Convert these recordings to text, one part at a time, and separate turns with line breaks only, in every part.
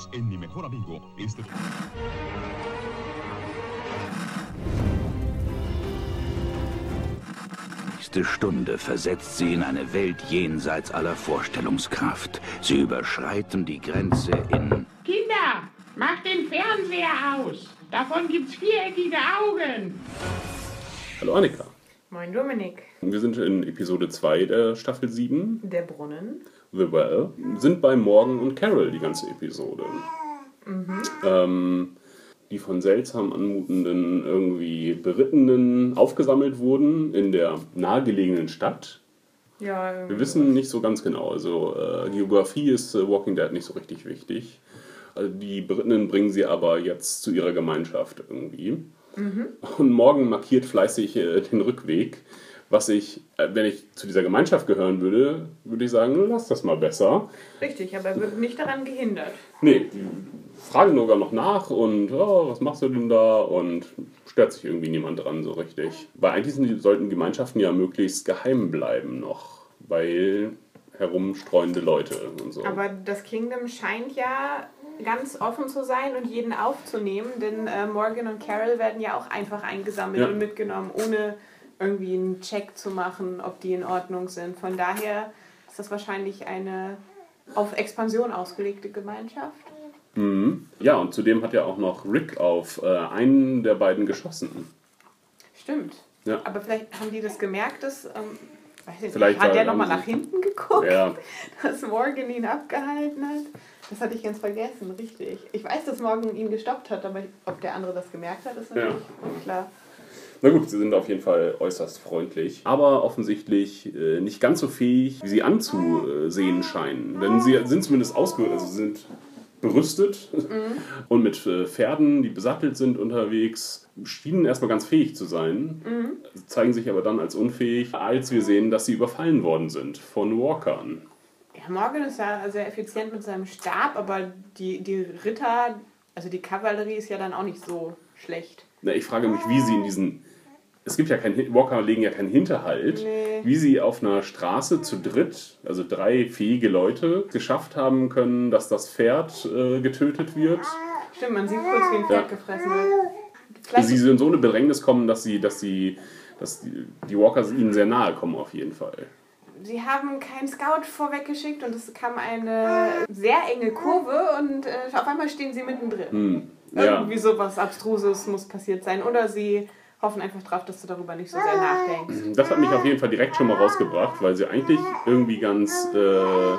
Unidos en Mi Mejor Amigo. Este...
nächste Stunde versetzt sie in eine Welt jenseits aller Vorstellungskraft. Sie überschreiten die Grenze in...
Kinder, macht den Fernseher aus. Davon gibt's viereckige Augen.
Hallo Annika.
Moin Dominik.
Wir sind in Episode 2 der Staffel 7.
Der Brunnen.
The Well. Sind bei Morgan und Carol die ganze Episode.
Mhm.
Ähm, die von seltsam anmutenden, irgendwie Berittenen aufgesammelt wurden in der nahegelegenen Stadt.
Ja,
Wir wissen nicht so ganz genau. Also äh, Geografie ist äh, Walking Dead nicht so richtig wichtig. Also die Berittenen bringen sie aber jetzt zu ihrer Gemeinschaft irgendwie. Und Morgan markiert fleißig äh, den Rückweg. Was ich, äh, wenn ich zu dieser Gemeinschaft gehören würde, würde ich sagen, lass das mal besser.
Richtig, aber er wird nicht daran gehindert.
Nee, die fragen sogar noch nach und oh, was machst du denn da? Und stört sich irgendwie niemand dran so richtig. Weil eigentlich sollten Gemeinschaften ja möglichst geheim bleiben noch, weil herumstreuende Leute und so.
Aber das Kingdom scheint ja ganz offen zu sein und jeden aufzunehmen, denn äh, Morgan und Carol werden ja auch einfach eingesammelt
Ja.
und mitgenommen, ohne irgendwie einen Check zu machen, ob die in Ordnung sind. Von daher ist das wahrscheinlich eine auf Expansion ausgelegte Gemeinschaft.
Mhm. Ja, und zudem hat ja auch noch Rick auf äh, einen der beiden geschossen.
Stimmt.
Ja.
Aber vielleicht haben die das gemerkt, dass. Ähm, nicht,
Vielleicht
hat der nochmal nach hinten geguckt,
Ja,
dass Morgan ihn abgehalten hat? Das hatte ich ganz vergessen, richtig. Ich weiß, dass Morgan ihn gestoppt hat, aber ob der andere das gemerkt hat, ist natürlich unklar.
Na gut, sie sind auf jeden Fall äußerst freundlich, aber offensichtlich äh, nicht ganz so fähig, wie sie anzusehen scheinen. Denn sie sind zumindest ausgerüstet, also sind berüstet und mit äh, Pferden, die besattelt sind unterwegs, schienen erstmal ganz fähig zu sein, zeigen sich aber dann als unfähig, als wir sehen, dass sie überfallen worden sind von Walkern.
Ja, Morgan ist ja sehr effizient mit seinem Stab, aber die, die Ritter, also die Kavallerie ist ja dann auch nicht so schlecht.
Na, ich frage mich, wie sie in diesen. Es gibt ja keinen Walker legen ja keinen Hinterhalt.
Nee.
Wie sie auf einer Straße zu dritt, also drei fähige Leute, geschafft haben können, dass das Pferd äh, getötet wird.
Stimmt, man sieht kurz, wie ein Pferd
Ja.
gefressen wird. Vielleicht
Sie in so eine Bedrängnis kommen, dass sie, dass sie, dass die, die Walker ihnen sehr nahe kommen auf jeden Fall.
Sie haben keinen Scout vorweggeschickt und es kam eine sehr enge Kurve und äh, auf einmal stehen sie mittendrin.
Hm. Ja.
Irgendwie sowas Abstruses muss passiert sein. Oder sie hoffen einfach drauf, dass du darüber nicht so sehr nachdenkst.
Das hat mich auf jeden Fall direkt schon mal rausgebracht, weil sie eigentlich irgendwie ganz äh,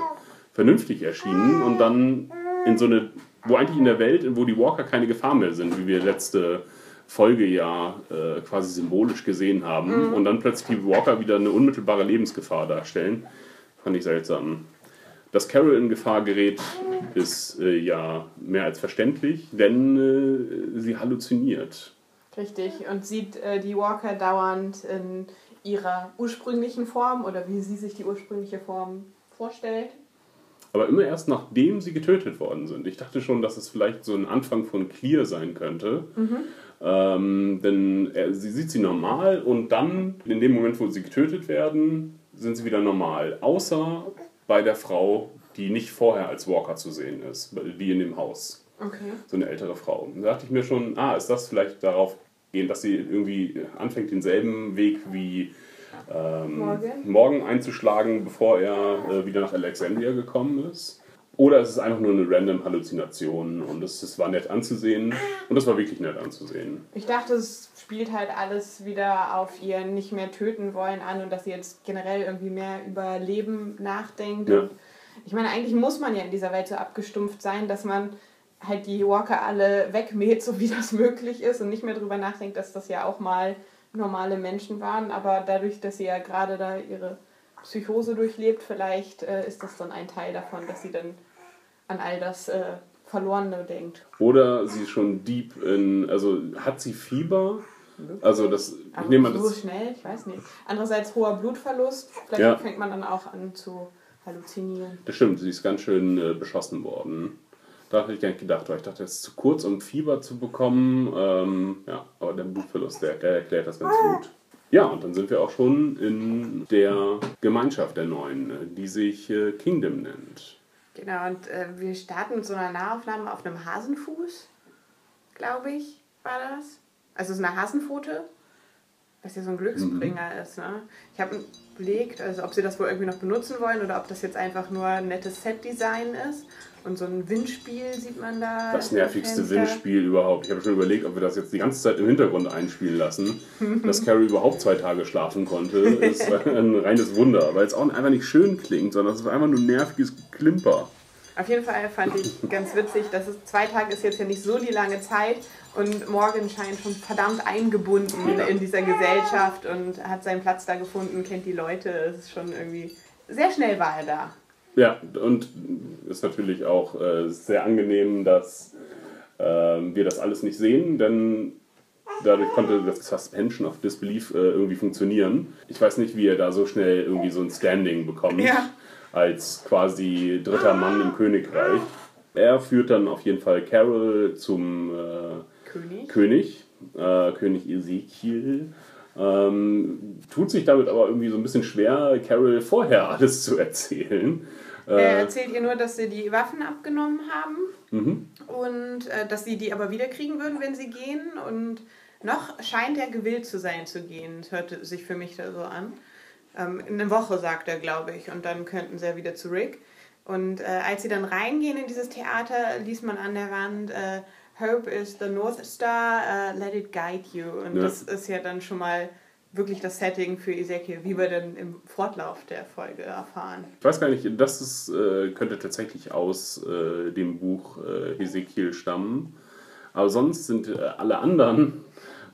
vernünftig erschienen und dann in so eine, wo eigentlich in der Welt, wo die Walker keine Gefahr mehr sind, wie wir letzte Folge ja äh, quasi symbolisch gesehen haben und dann plötzlich die Walker wieder eine unmittelbare Lebensgefahr darstellen, fand ich seltsam. Dass Carol in Gefahr gerät, ist äh, ja mehr als verständlich, denn äh, sie halluziniert.
Richtig. Und sieht äh, die Walker dauernd in ihrer ursprünglichen Form oder wie sie sich die ursprüngliche Form vorstellt.
Aber immer erst nachdem sie getötet worden sind. Ich dachte schon, dass es vielleicht so ein Anfang von Clear sein könnte. Ähm, denn er, sie sieht sie normal und dann, in dem Moment, wo sie getötet werden, sind sie wieder normal. Außer bei der Frau, die nicht vorher als Walker zu sehen ist, die in dem Haus.
Okay.
So eine ältere Frau. Und da dachte ich mir schon, ah, ist das vielleicht darauf gehend, dass sie irgendwie anfängt, denselben Weg wie ähm,
Morgan?
morgen einzuschlagen, bevor er äh, wieder nach Alexandria gekommen ist. Oder ist es einfach nur eine random Halluzination und es, es war nett anzusehen und es war wirklich nett anzusehen.
Ich dachte, es spielt halt alles wieder auf ihr nicht mehr töten wollen an und dass sie jetzt generell irgendwie mehr über Leben nachdenkt.
Ja.
Ich meine, eigentlich muss man ja in dieser Welt so abgestumpft sein, dass man halt die Walker alle wegmäht, so wie das möglich ist und nicht mehr drüber nachdenkt, dass das ja auch mal normale Menschen waren. Aber dadurch, dass sie ja gerade da ihre Psychose durchlebt, vielleicht äh, ist das dann ein Teil davon, dass sie dann an all das äh, Verlorene denkt.
Oder sie ist schon deep in, also hat sie Fieber? Also das, ich nehme an,
so
das,
schnell, ich weiß nicht. Andererseits hoher Blutverlust, vielleicht
Ja.
fängt man dann auch an zu halluzinieren.
das stimmt, sie ist ganz schön äh, beschossen worden. Da hatte ich gar nicht gedacht, weil ich dachte, es ist zu kurz, um Fieber zu bekommen. Ähm, ja, aber der Blutverlust, der, der erklärt das ganz gut. Ja, und dann sind wir auch schon in der Gemeinschaft der Neuen, äh, die sich äh, Kingdom nennt.
Genau, und äh, wir starten mit so einer Nahaufnahme auf einem Hasenfuß, glaube ich, war das. Also es ist eine Hasenpfote, was ja so ein Glücksbringer ist. Ne? Ich habe überlegt, also ob sie das wohl irgendwie noch benutzen wollen oder ob das jetzt einfach nur ein nettes Set-Design ist. Und so ein Windspiel sieht man da.
Das nervigste. Windspiel überhaupt. Ich habe schon überlegt, ob wir das jetzt die ganze Zeit im Hintergrund einspielen lassen. Dass Carrie überhaupt zwei Tage schlafen konnte, ist ein reines Wunder, weil es auch einfach nicht schön klingt, sondern es ist einfach nur nerviges Klimper.
Auf jeden Fall fand ich ganz witzig, dass es zwei Tage ist jetzt ja nicht so die lange Zeit und Morgan scheint schon verdammt eingebunden in dieser Gesellschaft und hat seinen Platz da gefunden, kennt die Leute. Es ist schon irgendwie sehr schnell war er da.
Ja, und ist natürlich auch äh, sehr angenehm, dass ähm, wir das alles nicht sehen, denn dadurch konnte das Suspension of Disbelief äh, irgendwie funktionieren. Ich weiß nicht, wie er da so schnell irgendwie so ein Standing bekommt,
Ja.
Als quasi dritter Mann im Königreich. Er führt dann auf jeden Fall Carol zum äh,
König.
König, äh, König Ezekiel. Ähm, tut sich damit aber irgendwie so ein bisschen schwer, Carol vorher alles zu erzählen.
Er
Äh,
erzählt ihr nur, dass sie die Waffen abgenommen haben
mhm.
und äh, dass sie die aber wiederkriegen würden, wenn sie gehen. Und noch scheint er gewillt zu sein zu gehen. Das hörte sich für mich da so an. Ähm, in einer Woche, sagt er, glaube ich. Und dann könnten sie ja wieder zu Rick. Und äh, als sie dann reingehen in dieses Theater, liest man an der Wand, äh, Hope is the North Star, äh, let it guide you. Und
Ja.
das ist ja dann schon mal wirklich das Setting für Ezekiel, wie wir dann im Fortlauf der Folge erfahren.
Ich weiß gar nicht, das ist, äh, könnte tatsächlich aus äh, dem Buch äh, Ezekiel stammen. Aber sonst sind alle anderen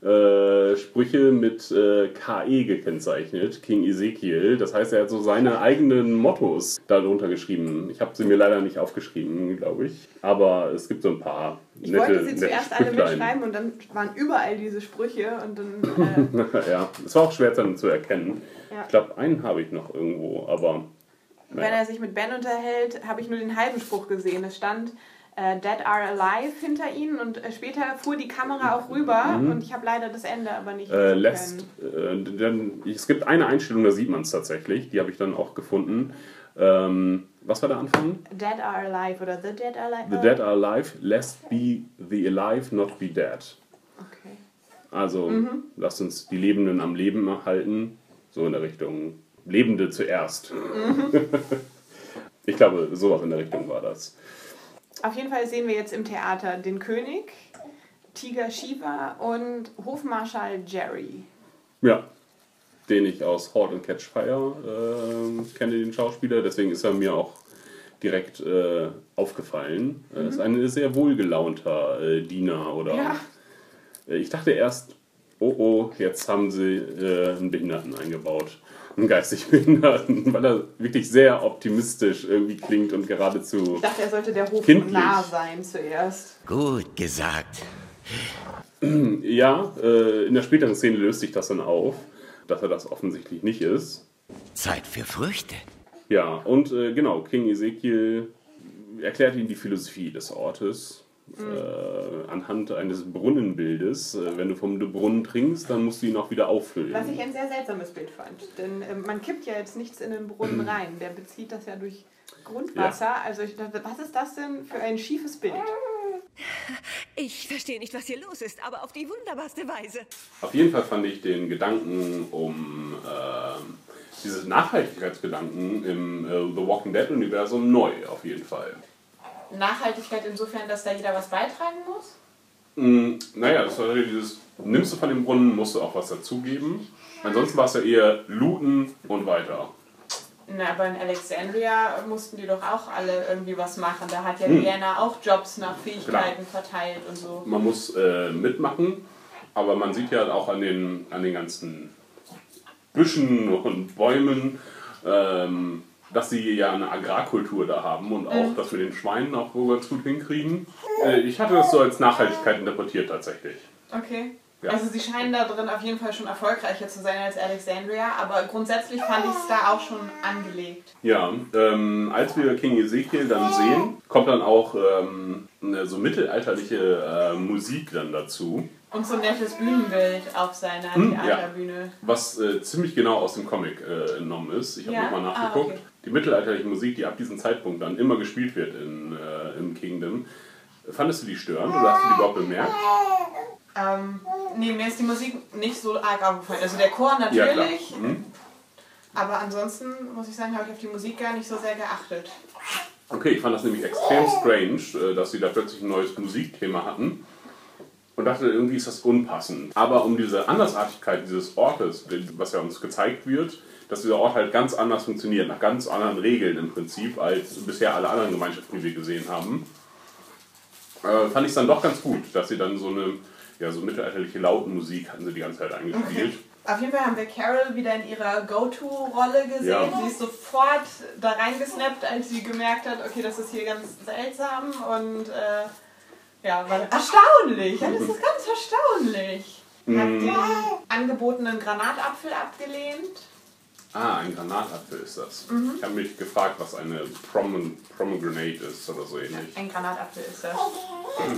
äh, Sprüche mit äh, KE gekennzeichnet, King Ezekiel. Das heißt, er hat so seine eigenen Mottos darunter geschrieben. Ich habe sie mir leider nicht aufgeschrieben, glaube ich. Aber es gibt so ein paar
Ich
nette,
wollte sie zuerst alle mitschreiben und dann waren überall diese Sprüche und dann äh,
ja, es war auch schwer dann zu erkennen.
Ja.
Ich glaube, einen habe ich noch irgendwo, aber
wenn er sich mit Ben unterhält, habe ich nur den halben Spruch gesehen. Es stand Dead are alive hinter ihnen und äh, später fuhr die Kamera auch rüber und ich habe leider das Ende aber nicht
Mhm. äh, lässt.
können.
Äh, denn es gibt eine Einstellung, da sieht man es tatsächlich. Die habe ich dann auch gefunden. Ähm, was war der Anfang?
Dead are alive oder The Dead are alive.
The dead are alive, lest be the alive, not be dead.
Okay.
Also
Mhm.
lasst uns die Lebenden am Leben erhalten. So in der Richtung Lebende zuerst.
Mhm.
ich glaube, sowas in der Richtung war das.
Auf jeden Fall sehen wir jetzt im Theater den König, Tiger Shiva und Hofmarschall Jerry.
Ja, den ich aus Horde and Catch Fire ähm, kenne, den Schauspieler. Deswegen ist er mir auch direkt äh, aufgefallen. Er ist ein sehr wohlgelaunter äh, Diener. Oder
Ja.
Äh, ich dachte erst, oh oh, jetzt haben sie äh, einen Behinderten eingebaut. Einen geistig Behinderten, weil er wirklich sehr optimistisch irgendwie klingt und geradezu.
Ich dachte, er sollte der Hof
Kindlich.
nah sein zuerst.
Gut gesagt.
Ja, äh, in der späteren Szene löst sich das dann auf, dass er das offensichtlich nicht ist.
Zeit für Früchte.
Ja, und äh, genau, King Ezekiel erklärt ihm die Philosophie des Ortes äh, anhand eines Brunnenbildes. Äh, wenn du vom Brunnen trinkst, dann musst du ihn auch wieder auffüllen.
Was ich ein sehr seltsames Bild fand. Denn ähm, man kippt ja jetzt nichts in den Brunnen rein. Der bezieht das ja durch Grundwasser. Also ich dachte, was ist das denn für ein schiefes Bild?
Ich verstehe nicht, was hier los ist, aber auf die wunderbarste Weise.
Auf jeden Fall fand ich den Gedanken um ähm, diese Nachhaltigkeitsgedanken im äh, The Walking Dead Universum neu, auf jeden Fall.
Nachhaltigkeit insofern, dass da jeder was beitragen muss?
Mm, naja, das war dieses, nimmst du von dem Brunnen, musst du auch was dazugeben. Ansonsten war es ja eher looten und weiter.
Na, aber in Alexandria mussten die doch auch alle irgendwie was machen. Da hat ja
Hm.
Diana auch Jobs nach Fähigkeiten verteilt und so.
Man muss äh, mitmachen, aber man sieht ja auch an den, an den ganzen Büschen und Bäumen, ähm, dass sie ja eine Agrarkultur da haben und auch das mit den Schweinen auch ganz gut hinkriegen. Äh, ich hatte das so als Nachhaltigkeit interpretiert tatsächlich.
Okay.
Ja.
Also sie scheinen da drin auf jeden Fall schon erfolgreicher zu sein als Alexandria, aber grundsätzlich fand ich es da auch schon angelegt.
Ja, ähm, als wir King Ezekiel dann sehen, kommt dann auch ähm, eine so mittelalterliche äh, Musik dann dazu,
Und so ein nettes Bühnenbild auf seiner
Hm, ja.
Theaterbühne.
was äh, ziemlich genau aus dem Comic äh, entnommen ist. Ich habe
Ja?
nochmal
Ah,
nachgeguckt.
okay.
Die mittelalterliche Musik, die ab diesem Zeitpunkt dann immer gespielt wird in, äh, im Kingdom. Fandest du die störend oder hast du die überhaupt bemerkt?
Ähm, nee, mir ist die Musik nicht so arg aufgefallen. Also der Chor
Ja,
natürlich,
Mhm.
aber ansonsten muss ich sagen, habe ich auf die Musik gar nicht so sehr geachtet.
Okay, ich fand das nämlich extrem strange, äh, dass sie da plötzlich ein neues Musikthema hatten. Und dachte, irgendwie ist das unpassend. Aber um diese Andersartigkeit dieses Ortes, was ja uns gezeigt wird, dass dieser Ort halt ganz anders funktioniert, nach ganz anderen Regeln im Prinzip, als bisher alle anderen Gemeinschaften, die wir gesehen haben, äh, fand ich es dann doch ganz gut, dass sie dann so eine ja, so mittelalterliche Lautenmusik hatten sie die ganze Zeit eingespielt.
Auf jeden Fall haben wir Carol wieder in ihrer Go-To-Rolle gesehen.
Ja.
Sie ist sofort da reingesnappt, als sie gemerkt hat, okay, das ist hier ganz seltsam und äh, ja, war erstaunlich. Alles ist ganz erstaunlich. Hat
Mhm.
den angebotenen Granatapfel abgelehnt.
Ah, ein Granatapfel ist das. Ich habe mich gefragt, was eine Prom Pomegranate ist oder so ähnlich.
Ein Granatapfel ist das.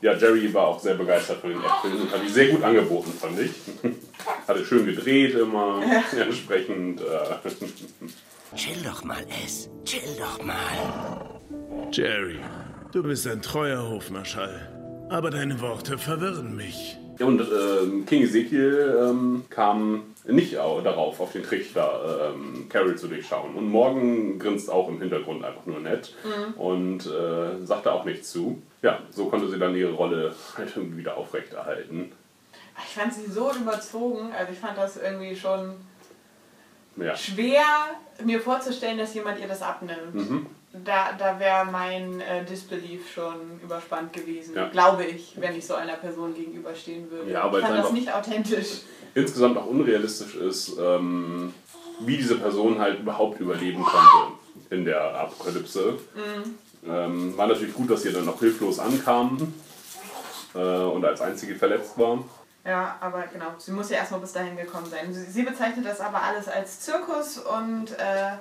Ja, Jerry war auch sehr begeistert von den Äpfeln und hat die sehr gut angeboten, fand ich. Hatte schön gedreht immer, entsprechend. Äh,
Chill doch mal, S. Chill doch mal.
Jerry, du bist ein treuer Hofmarschall. Aber deine Worte verwirren mich.
Ja, und ähm, King Ezekiel ähm, kam nicht au- darauf, auf den Trichter ähm, Carol zu durchschauen. Und Morgan grinst auch im Hintergrund einfach nur nett und äh, sagte auch nichts zu. Ja, so konnte sie dann ihre Rolle halt irgendwie wieder aufrechterhalten.
Ich fand sie so überzogen. Also ich fand das irgendwie schon
Ja.
schwer, mir vorzustellen, dass jemand ihr das abnimmt.
Mhm.
Da, da wäre mein äh, Disbelief schon überspannt gewesen,
Ja.
glaube ich, wenn ich so einer Person gegenüberstehen würde.
Ja, aber
ich fand das nicht authentisch.
insgesamt auch unrealistisch ist, ähm, wie diese Person halt überhaupt überleben konnte in der Apokalypse. Ähm, war natürlich gut, dass sie dann noch hilflos ankam äh, und als einzige verletzt war.
Ja, aber genau, sie muss ja erstmal bis dahin gekommen sein. Sie, sie bezeichnet das aber alles als Zirkus und äh,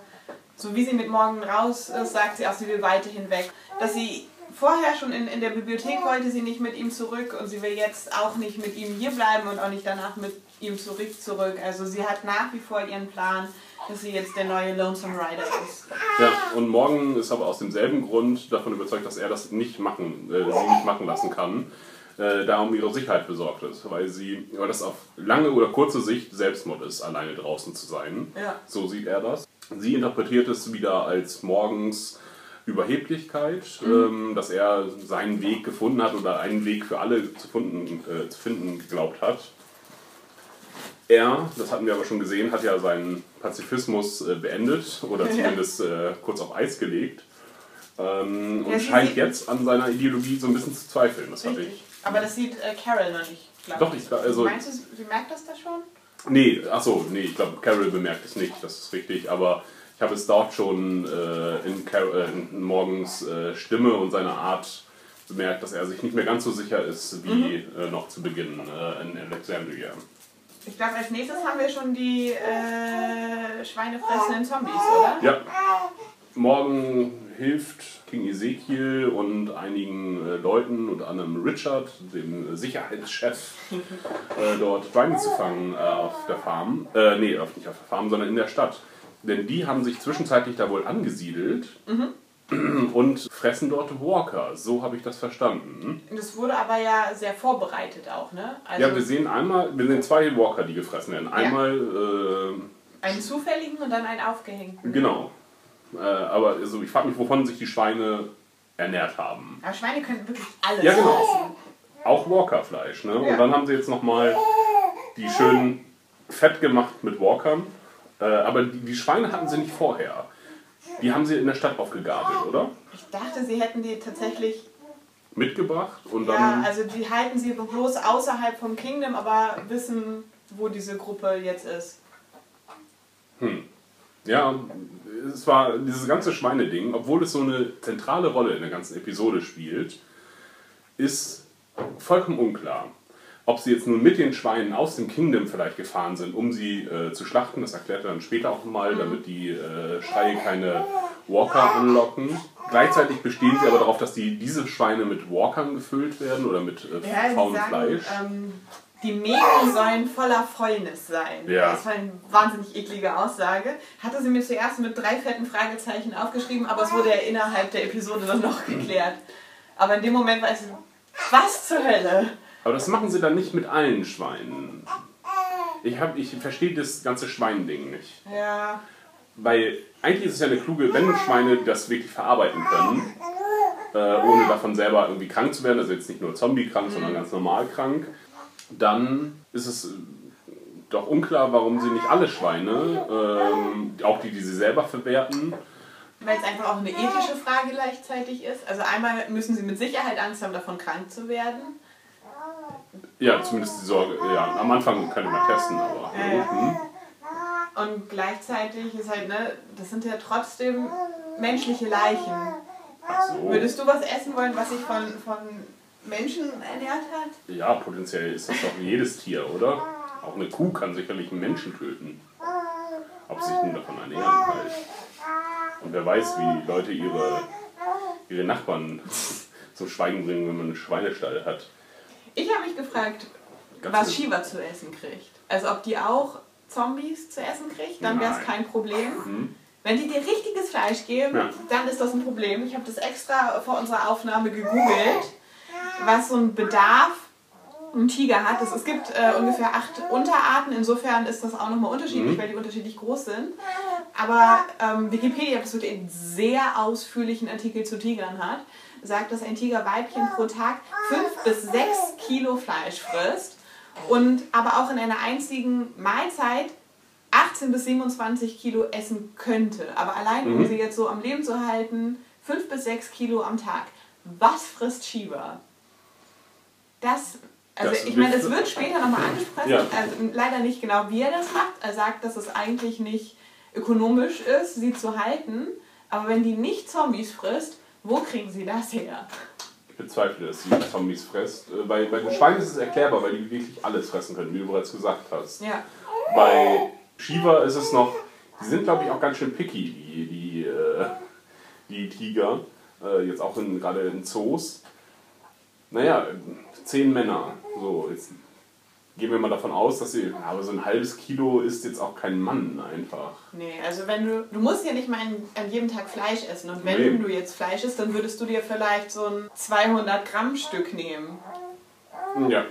so wie sie mit Morgen raus ist, sagt sie auch, sie will weiterhin weg. Dass sie vorher schon in, in der Bibliothek wollte sie nicht mit ihm zurück und sie will jetzt auch nicht mit ihm hier bleiben und auch nicht danach mit ihm zurück zurück. Also sie hat nach wie vor ihren Plan, dass sie jetzt der neue Lonesome Rider ist.
Ja, und Morgan ist aber aus demselben Grund davon überzeugt, dass er das nicht machen, äh, sie nicht machen lassen kann, äh, da um ihre Sicherheit besorgt ist, weil sie, weil das auf lange oder kurze Sicht Selbstmord ist, alleine draußen zu sein.
Ja.
So sieht er das. Sie interpretiert es wieder als Morgens Überheblichkeit, ähm, dass er seinen Weg gefunden hat oder einen Weg für alle zu finden, äh, zu finden geglaubt hat. Er, das hatten wir aber schon gesehen, hat ja seinen Pazifismus äh, beendet oder zumindest äh, kurz auf Eis gelegt. Ähm,
Ja,
und
sie
scheint jetzt an seiner Ideologie so ein bisschen zu zweifeln. Das hatte ich.
Aber das sieht äh, Carol noch nicht, glaube
Doch, ich- also-
Meinst du, sie merkt das da schon?
Nee, achso, nee, ich glaube, Carol bemerkt es nicht, das ist richtig, aber ich habe es dort schon äh, in, Car äh, in Morgens äh, Stimme und seiner Art bemerkt, dass er sich nicht mehr ganz so sicher ist wie äh, noch zu Beginn äh, in Alexandria.
Ich glaube, als nächstes haben wir schon die äh, schweinefressenden Zombies, oder?
Ja, morgen hilft King Ezekiel und einigen äh, Leuten, unter anderem Richard, dem Sicherheitschef, äh, dort Schweine zu fangen äh, auf der Farm. Äh, nee, auf, nicht auf der Farm, sondern in der Stadt. Denn die haben sich zwischenzeitlich da wohl angesiedelt und fressen dort Walker. So habe ich das verstanden.
Das wurde aber ja sehr vorbereitet auch, ne? Also
Ja, wir sehen einmal, wir sehen zwei Walker, die gefressen werden. Einmal äh,
einen zufälligen und dann einen aufgehängten.
Genau. Äh, aber also ich frage mich, wovon sich die Schweine ernährt haben.
Aber Schweine können wirklich alles
Ja, genau.
fressen.
Auch Walker-Fleisch. Ne?
Ja.
Und dann haben sie jetzt nochmal die schön fett gemacht mit Walkern. Äh, aber die, die Schweine hatten sie nicht vorher. Die haben sie in der Stadt aufgegabelt, oder?
Ich dachte, sie hätten die tatsächlich.
Mitgebracht und
Ja,
dann.
also die halten sie bloß außerhalb vom Kingdom, aber wissen, wo diese Gruppe jetzt ist.
Ja, es war dieses ganze Schweineding, obwohl es so eine zentrale Rolle in der ganzen Episode spielt, ist vollkommen unklar. Ob sie jetzt nun mit den Schweinen aus dem Kingdom vielleicht gefahren sind, um sie äh, zu schlachten, das erklärt er dann später auch mal, damit die äh, Schreie keine Walker anlocken. Gleichzeitig bestehen sie aber darauf, dass die, diese Schweine mit Walkern gefüllt werden oder mit äh,
Ja,
faulen
sagen,
Fleisch.
ähm, die Mägen sollen voller Fäulnis sein.
Ja.
Das war eine wahnsinnig eklige Aussage. Hatte sie mir zuerst mit drei fetten Fragezeichen aufgeschrieben, aber es wurde ja innerhalb der Episode dann noch geklärt. Aber in dem Moment weiß ich, was zur Hölle?
Aber das machen sie dann nicht mit allen Schweinen. Ich, hab, ich verstehe das ganze Schweinding nicht.
Ja,
Weil eigentlich ist es ja eine kluge, wenn Schweine das wirklich verarbeiten können, äh, ohne davon selber irgendwie krank zu werden, also jetzt nicht nur zombie-krank, sondern ganz normal krank, dann ist es äh, doch unklar, warum sie nicht alle Schweine, ähm, auch die, die sie selber verwerten,
weil es einfach auch eine ethische Frage gleichzeitig ist. Also einmal müssen sie mit Sicherheit Angst haben, davon krank zu werden.
ja, zumindest die Sorge, ja, am Anfang könnte man testen, aber.
Ja, ja.
Mhm.
Und gleichzeitig ist halt, ne, das sind ja trotzdem menschliche Leichen.
Ach so.
Würdest du was essen wollen, was sich von, von Menschen ernährt hat?
Ja, potenziell ist das doch jedes Tier, oder? Auch eine Kuh kann sicherlich einen Menschen töten. Ob sie sich nun davon ernähren halt. Und wer weiß, wie Leute ihre, ihre Nachbarn zum Schweigen bringen, wenn man einen Schweinestall hat.
Ich habe mich gefragt,
Ganz
was. Shiva zu essen kriegt. Also ob die auch Zombies zu essen kriegt, dann wäre es kein Problem. Wenn die dir richtiges Fleisch geben,
Ja.
dann ist das ein Problem. Ich habe das extra vor unserer Aufnahme gegoogelt, was so ein Bedarf ein Tiger hat. Es, es gibt äh, ungefähr acht Unterarten, insofern ist das auch nochmal unterschiedlich, weil die unterschiedlich groß sind. Aber ähm, Wikipedia, das wirklich einen sehr ausführlichen Artikel zu Tigern hat, sagt, dass ein Tigerweibchen pro Tag 5 bis 6 Kilo Fleisch frisst und aber auch in einer einzigen Mahlzeit 18 bis 27 Kilo essen könnte. Aber allein, um
Mhm.
sie jetzt so am Leben zu halten, 5 bis 6 Kilo am Tag. Was frisst Shiva? Das, also
Das
ich meine, es
wird-
später nochmal angesprochen,
Ja.
also leider nicht genau, wie er das macht. Er sagt, dass es eigentlich nicht ökonomisch ist, sie zu halten. Aber wenn die nicht Zombies frisst, wo kriegen sie das her?
Ich bezweifle, dass sie Zombies frisst. Äh, Bei, bei den Schweinen ist es erklärbar, weil die wirklich alles fressen können, wie du bereits gesagt hast.
Ja.
Bei Shiva ist es noch, die sind glaube ich auch ganz schön picky, die, die, äh, die Tiger, äh, jetzt auch in, gerade in Zoos. Naja, zehn Männer, so, jetzt gehen wir mal davon aus, dass sie, aber so ein halbes Kilo ist jetzt auch kein Mann einfach.
Nee, also wenn du, du musst ja nicht mal an, jedem Tag Fleisch essen. Und wenn
Nee.
du jetzt Fleisch isst, dann würdest du dir vielleicht so ein 200 Gramm Stück nehmen.
Ja.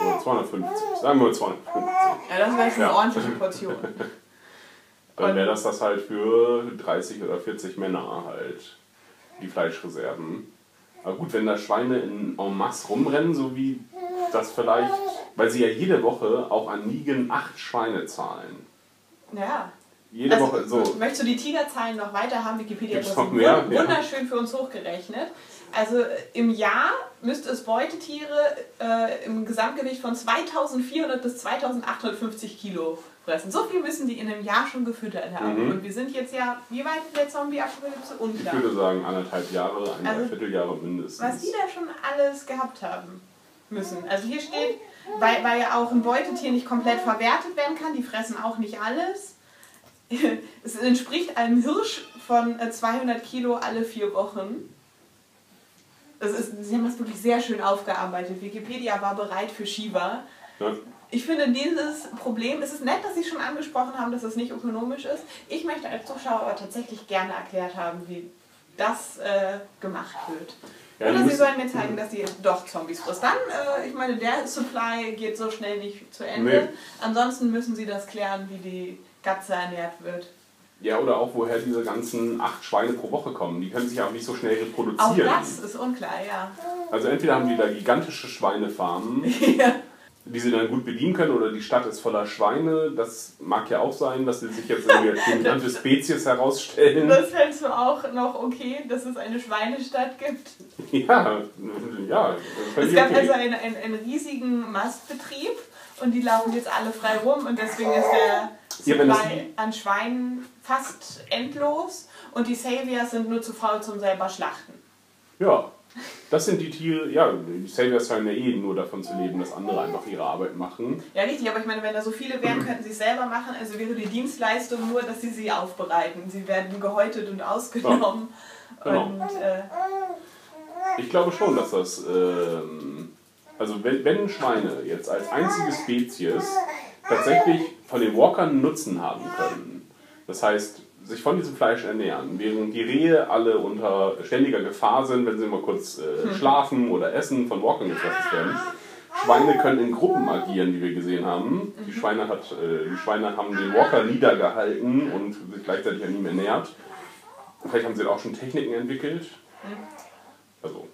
So, 250, sagen wir 250.
Ja, das wäre schon eine
Ja.
ordentliche Portion.
Dann wäre das das halt für 30 oder 40 Männer halt, die Fleischreserven. Aber gut, wenn da Schweine in en masse rumrennen, so wie das vielleicht, weil sie ja jede Woche auch an Nigen acht Schweine zahlen.
Ja.
Jede
Also,
Woche, so.
Möchtest du die Tigerzahlen noch weiter haben? Wikipedia hat das
mehr?
wun-
Ja.
wunderschön für uns hochgerechnet. Also äh, im Jahr müsste es Beutetiere äh, im Gesamtgewicht von 2400 bis 2850 Kilo fressen. So viel müssen die in einem Jahr schon gefüttert haben.
Mhm.
Und wir sind jetzt ja, wie weit in der Zombie-Apokalypse?
Ich
Unklar.
würde sagen, anderthalb Jahre, ein
Also,
Dreivierteljahre mindestens.
Was die da schon alles gehabt haben müssen. Also hier steht, weil, weil ja auch ein Beutetier nicht komplett verwertet werden kann, die fressen auch nicht alles. Es entspricht einem Hirsch von äh, 200 Kilo alle vier Wochen. Ist, sie haben das wirklich sehr schön aufgearbeitet. Wikipedia war bereit für Shiva.
Ja.
Ich finde dieses Problem, es ist nett, dass Sie schon angesprochen haben, dass es nicht ökonomisch ist. Ich möchte als Zuschauer aber tatsächlich gerne erklärt haben, wie das äh, gemacht wird.
Ja,
Oder Sie sollen mir zeigen, dass sie doch Zombies frisst. Dann, äh, ich meine, der Supply geht so schnell nicht zu Ende.
Nee.
Ansonsten müssen Sie das klären, wie die Katze ernährt wird.
Ja, oder auch woher diese ganzen acht Schweine pro Woche kommen. Die können sich ja auch nicht so schnell
Auch
reproduzieren.
das ist unklar, ja.
Also entweder haben die da gigantische Schweinefarmen,
ja.
Die sie dann gut bedienen können, oder die Stadt ist voller Schweine. Das mag ja auch sein, dass sie sich jetzt irgendwie als dominante Spezies herausstellen.
Das hältst du auch noch okay, dass es eine Schweinestadt gibt.
Ja, ja.
Es gab
okay.
also einen, einen, einen riesigen Mastbetrieb und die laufen jetzt alle frei rum und deswegen ist der
Ja,
Supply an Schweinen fast endlos und die Saviors sind nur zu faul zum selber schlachten.
Ja. Das sind die Tiere, ja, die Saviors scheinen ja eh nur davon zu leben, dass andere einfach ihre Arbeit machen.
Ja, richtig, aber ich meine, wenn da so viele wären, könnten sie es selber machen. Also wäre die Dienstleistung nur, dass sie sie aufbereiten. Sie werden gehäutet und ausgenommen.
Genau.
Und äh,
Ich glaube schon, dass das, ähm, also wenn, wenn Schweine jetzt als einzige Spezies tatsächlich von den Walkern Nutzen haben können, das heißt, sich von diesem Fleisch ernähren, während die Rehe alle unter ständiger Gefahr sind, wenn sie mal kurz äh, schlafen oder essen, von Walkern gefressen werden. Schweine können in Gruppen agieren, wie wir gesehen haben. Die Schweine, hat, äh, die Schweine haben den Walker niedergehalten und sich gleichzeitig an ihm ernährt. Vielleicht haben sie da auch schon Techniken entwickelt. Also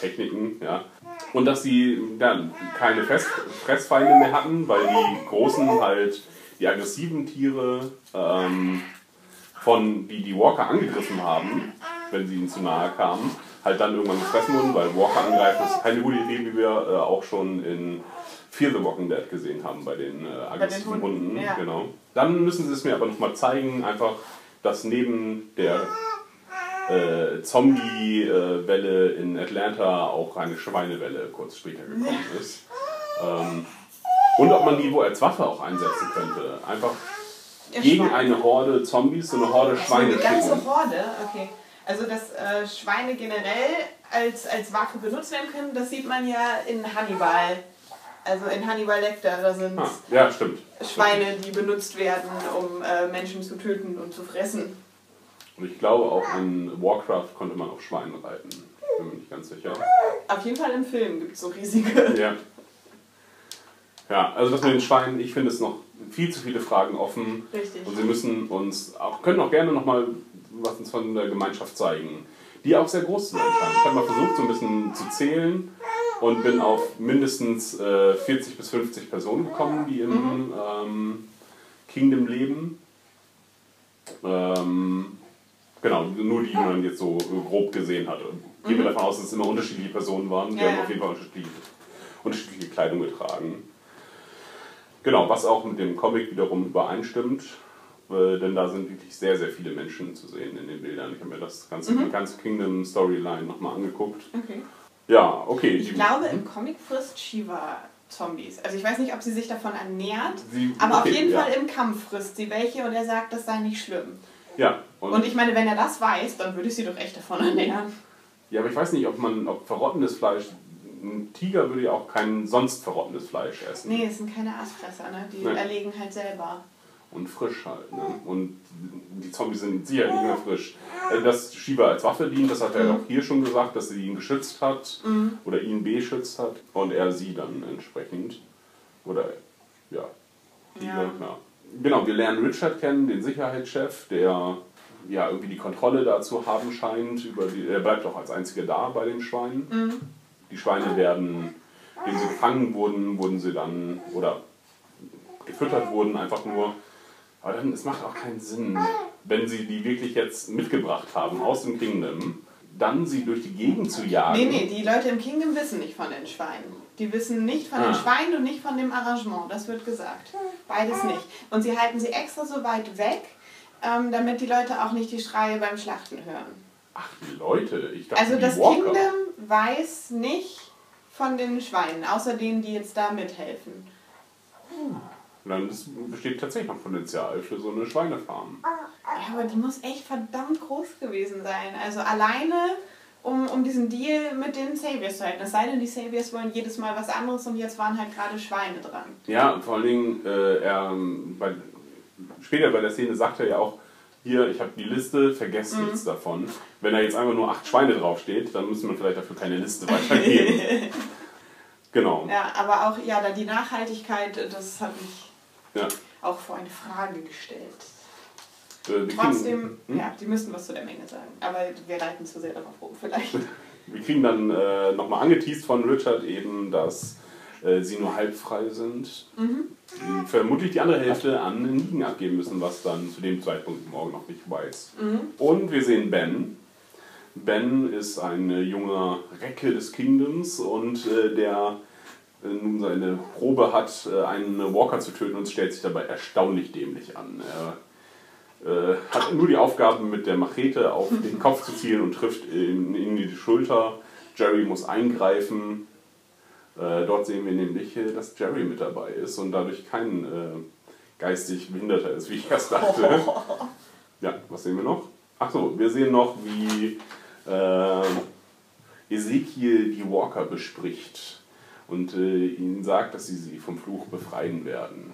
Techniken, ja. Und dass sie dann keine Fress Fressfeinde mehr hatten, weil die großen halt die aggressiven Tiere, ähm, von, die die Walker angegriffen haben, wenn sie ihnen zu nahe kamen, halt dann irgendwann gefressen wurden, weil Walker angreifen ist keine gute Idee, wie wir äh, auch schon in Fear the Walking Dead gesehen haben bei den äh, aggressiven
Hunden,
Hunden.
ja.
Genau. Dann müssen sie es mir aber nochmal zeigen, einfach, dass neben der äh, Zombie-Welle in Atlanta auch eine Schweinewelle kurz später gekommen ist. Ähm, und ob man die wo als Waffe auch einsetzen könnte. Einfach gegen
Schweine.
eine Horde Zombies so eine Horde
so
Schweine
eine ganze
schicken.
Horde, okay. Also, dass äh, Schweine generell als, als Waffe benutzt werden können, das sieht man ja in Hannibal. Also in Hannibal Lecter, da sind
Ah, ja, stimmt.
Schweine, die benutzt werden, um äh, Menschen zu töten und zu fressen.
Und ich glaube auch in Warcraft konnte man auf Schweinen reiten. Bin mir nicht ganz sicher.
Auf jeden Fall im Film gibt es so riesige.
Ja. Ja, also das mit den Schweinen, ich finde es noch viel zu viele Fragen offen.
Richtig.
Und sie müssen uns auch, können auch gerne nochmal was uns von der Gemeinschaft zeigen, die auch sehr groß zu sein scheint. Ich habe mal versucht, so ein bisschen zu zählen und bin auf mindestens äh, 40 bis 50 Personen gekommen, die im ähm, Kingdom leben. Ähm, genau, nur die, die man jetzt so grob gesehen hat. Und Gehen wir davon aus, dass es immer unterschiedliche Personen waren. Die
Ja,
haben auf jeden Fall unterschiedliche, unterschiedliche Kleidung getragen. Genau, was auch mit dem Comic wiederum übereinstimmt, äh, denn da sind wirklich sehr, sehr viele Menschen zu sehen in den Bildern. Ich habe mir das ganze,
Mhm.
die ganze Kingdom Storyline nochmal angeguckt.
Okay.
Ja, okay.
Ich glaube, im Comic frisst Shiva Zombies. Also ich weiß nicht, ob sie sich davon ernährt,
Sie-
aber
okay,
auf jeden
ja.
Fall im Kampf frisst sie welche und er sagt, das sei nicht schlimm.
Ja, und,
Und ich meine, wenn er das weiß, dann würde ich sie doch echt davon ernähren.
ja, aber ich weiß nicht, ob man, ob verrottendes Fleisch, ein Tiger würde ja auch kein sonst verrottendes Fleisch essen.
Nee, es sind keine Aasfresser, ne? Die
Nee.
erlegen halt selber.
Und frisch halt. Ne? Und die Zombies sind sicher nicht mehr frisch. Äh, Dass Shiva als Waffe dient, das hat er auch hier schon gesagt, dass sie ihn geschützt hat oder ihn beschützt hat und er sie dann entsprechend. Oder ja.
Ja.
ja. Genau, wir lernen Richard kennen, den Sicherheitschef, der ja irgendwie die Kontrolle dazu haben scheint. Über die, er bleibt auch als einziger da bei den Schweinen. Die Schweine werden, indem sie gefangen wurden, wurden sie dann oder gefüttert wurden, einfach nur. Aber dann, es macht auch keinen Sinn, wenn sie die wirklich jetzt mitgebracht haben aus dem Kingdom, dann sie durch die Gegend zu jagen.
Nee, nee, die Leute im Kingdom wissen nicht von den Schweinen. Die wissen nicht von
Ah.
den Schweinen und nicht von dem Arrangement. Das wird gesagt. Beides nicht. Und sie halten sie extra so weit weg, ähm, damit die Leute auch nicht die Schreie beim Schlachten hören.
Ach, die Leute, ich dachte,
Also das
Walker.
Kingdom weiß nicht von den Schweinen, außer denen, die jetzt da mithelfen.
Dann ist, besteht tatsächlich noch Potenzial für so eine Schweinefarm.
Ja, aber die muss echt verdammt groß gewesen sein. Also alleine, um, um diesen Deal mit den Saviors zu halten. Es sei denn, die Saviors wollen jedes Mal was anderes und jetzt waren halt gerade Schweine dran.
Ja, vor allen Dingen, äh, er, ähm, bei, später bei der Szene sagt er ja auch, hier, ich habe die Liste, vergesst
Mhm.
nichts davon. Wenn da jetzt einfach nur acht Schweine draufsteht, dann müssen wir vielleicht dafür keine Liste weitergeben. genau.
Ja, aber auch, ja, da die Nachhaltigkeit, das hat mich
Ja.
auch vor eine Frage gestellt.
Äh,
Trotzdem,
kriegen, hm?
ja, die müssten was zu der Menge sagen. Aber wir reiten zu sehr darauf rum, vielleicht.
wir kriegen dann äh, nochmal angeteased von Richard eben, dass äh, sie nur halb frei sind.
Mhm.
Vermutlich die andere Hälfte an Nigen abgeben müssen, was dann zu dem Zeitpunkt morgen noch nicht weiß.
Mhm.
Und wir sehen Ben. Ben ist ein äh, junger Recke des Kingdoms und äh, der äh, nun seine Probe hat, einen Walker zu töten und stellt sich dabei erstaunlich dämlich an. Er äh, hat nur die Aufgabe, mit der Machete auf den Kopf zu zielen und trifft in, in die Schulter Jerry muss eingreifen. Äh, dort sehen wir nämlich, äh, dass Jerry mit dabei ist und dadurch kein äh, geistig Behinderter ist, wie ich erst dachte. Ja, was sehen wir noch? Achso, wir sehen noch, wie äh, Ezekiel die Walker bespricht und äh, ihnen sagt, dass sie sie vom Fluch befreien werden.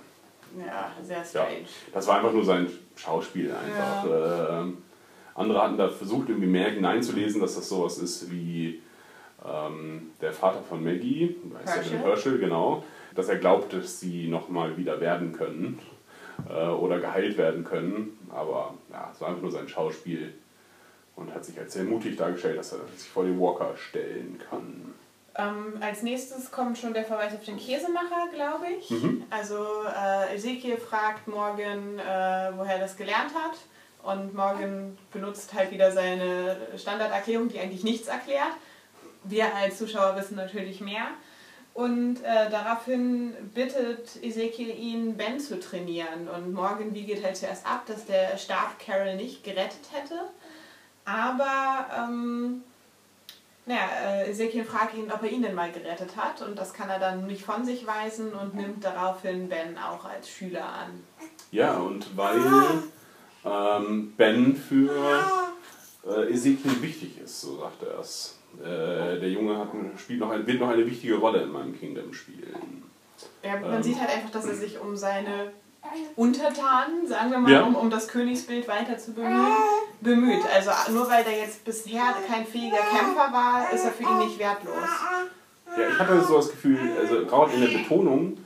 Ja, sehr
Ja,
strange.
das war einfach nur sein Schauspiel einfach. Ähm, andere hatten da versucht, irgendwie mehr hineinzulesen, dass das sowas ist wie ähm, der Vater von Maggie, er
Herschel?
Herschel, genau, dass er glaubt, dass sie nochmal wieder werden können äh, oder geheilt werden können. Aber ja, es war einfach nur sein Schauspiel und hat sich als sehr mutig dargestellt, dass er sich vor den Walker stellen kann.
Ähm, als nächstes kommt schon der Verweis auf den Käsemacher, glaube ich.
Mhm.
Also äh, Ezekiel fragt Morgan, äh, woher er das gelernt hat. Und Morgan benutzt halt wieder seine Standarderklärung, die eigentlich nichts erklärt. Wir als Zuschauer wissen natürlich mehr. Und äh, daraufhin bittet Ezekiel ihn, Ben zu trainieren. Und Morgan wiegelt halt zuerst ab, dass der Stab Carol nicht gerettet hätte. Aber ähm, naja, äh, Ezekiel fragt ihn, ob er ihn denn mal gerettet hat. Und das kann er dann nicht von sich weisen und nimmt daraufhin Ben auch als Schüler an.
Ja, und weil ähm, Ben für äh, Ezekiel wichtig ist, so sagt er es. Äh, der Junge hat, spielt noch wird noch eine wichtige Rolle in meinem Kingdom spielen.
Ja, man
Ähm.
sieht halt einfach, dass er sich um seine Untertanen, sagen wir mal,
Ja.
um, um das Königsbild weiter zu bemühen, bemüht. Also nur weil er jetzt bisher kein fähiger Kämpfer war, ist er für ihn nicht wertlos.
Ja, ich hatte so das Gefühl, also gerade in der Betonung,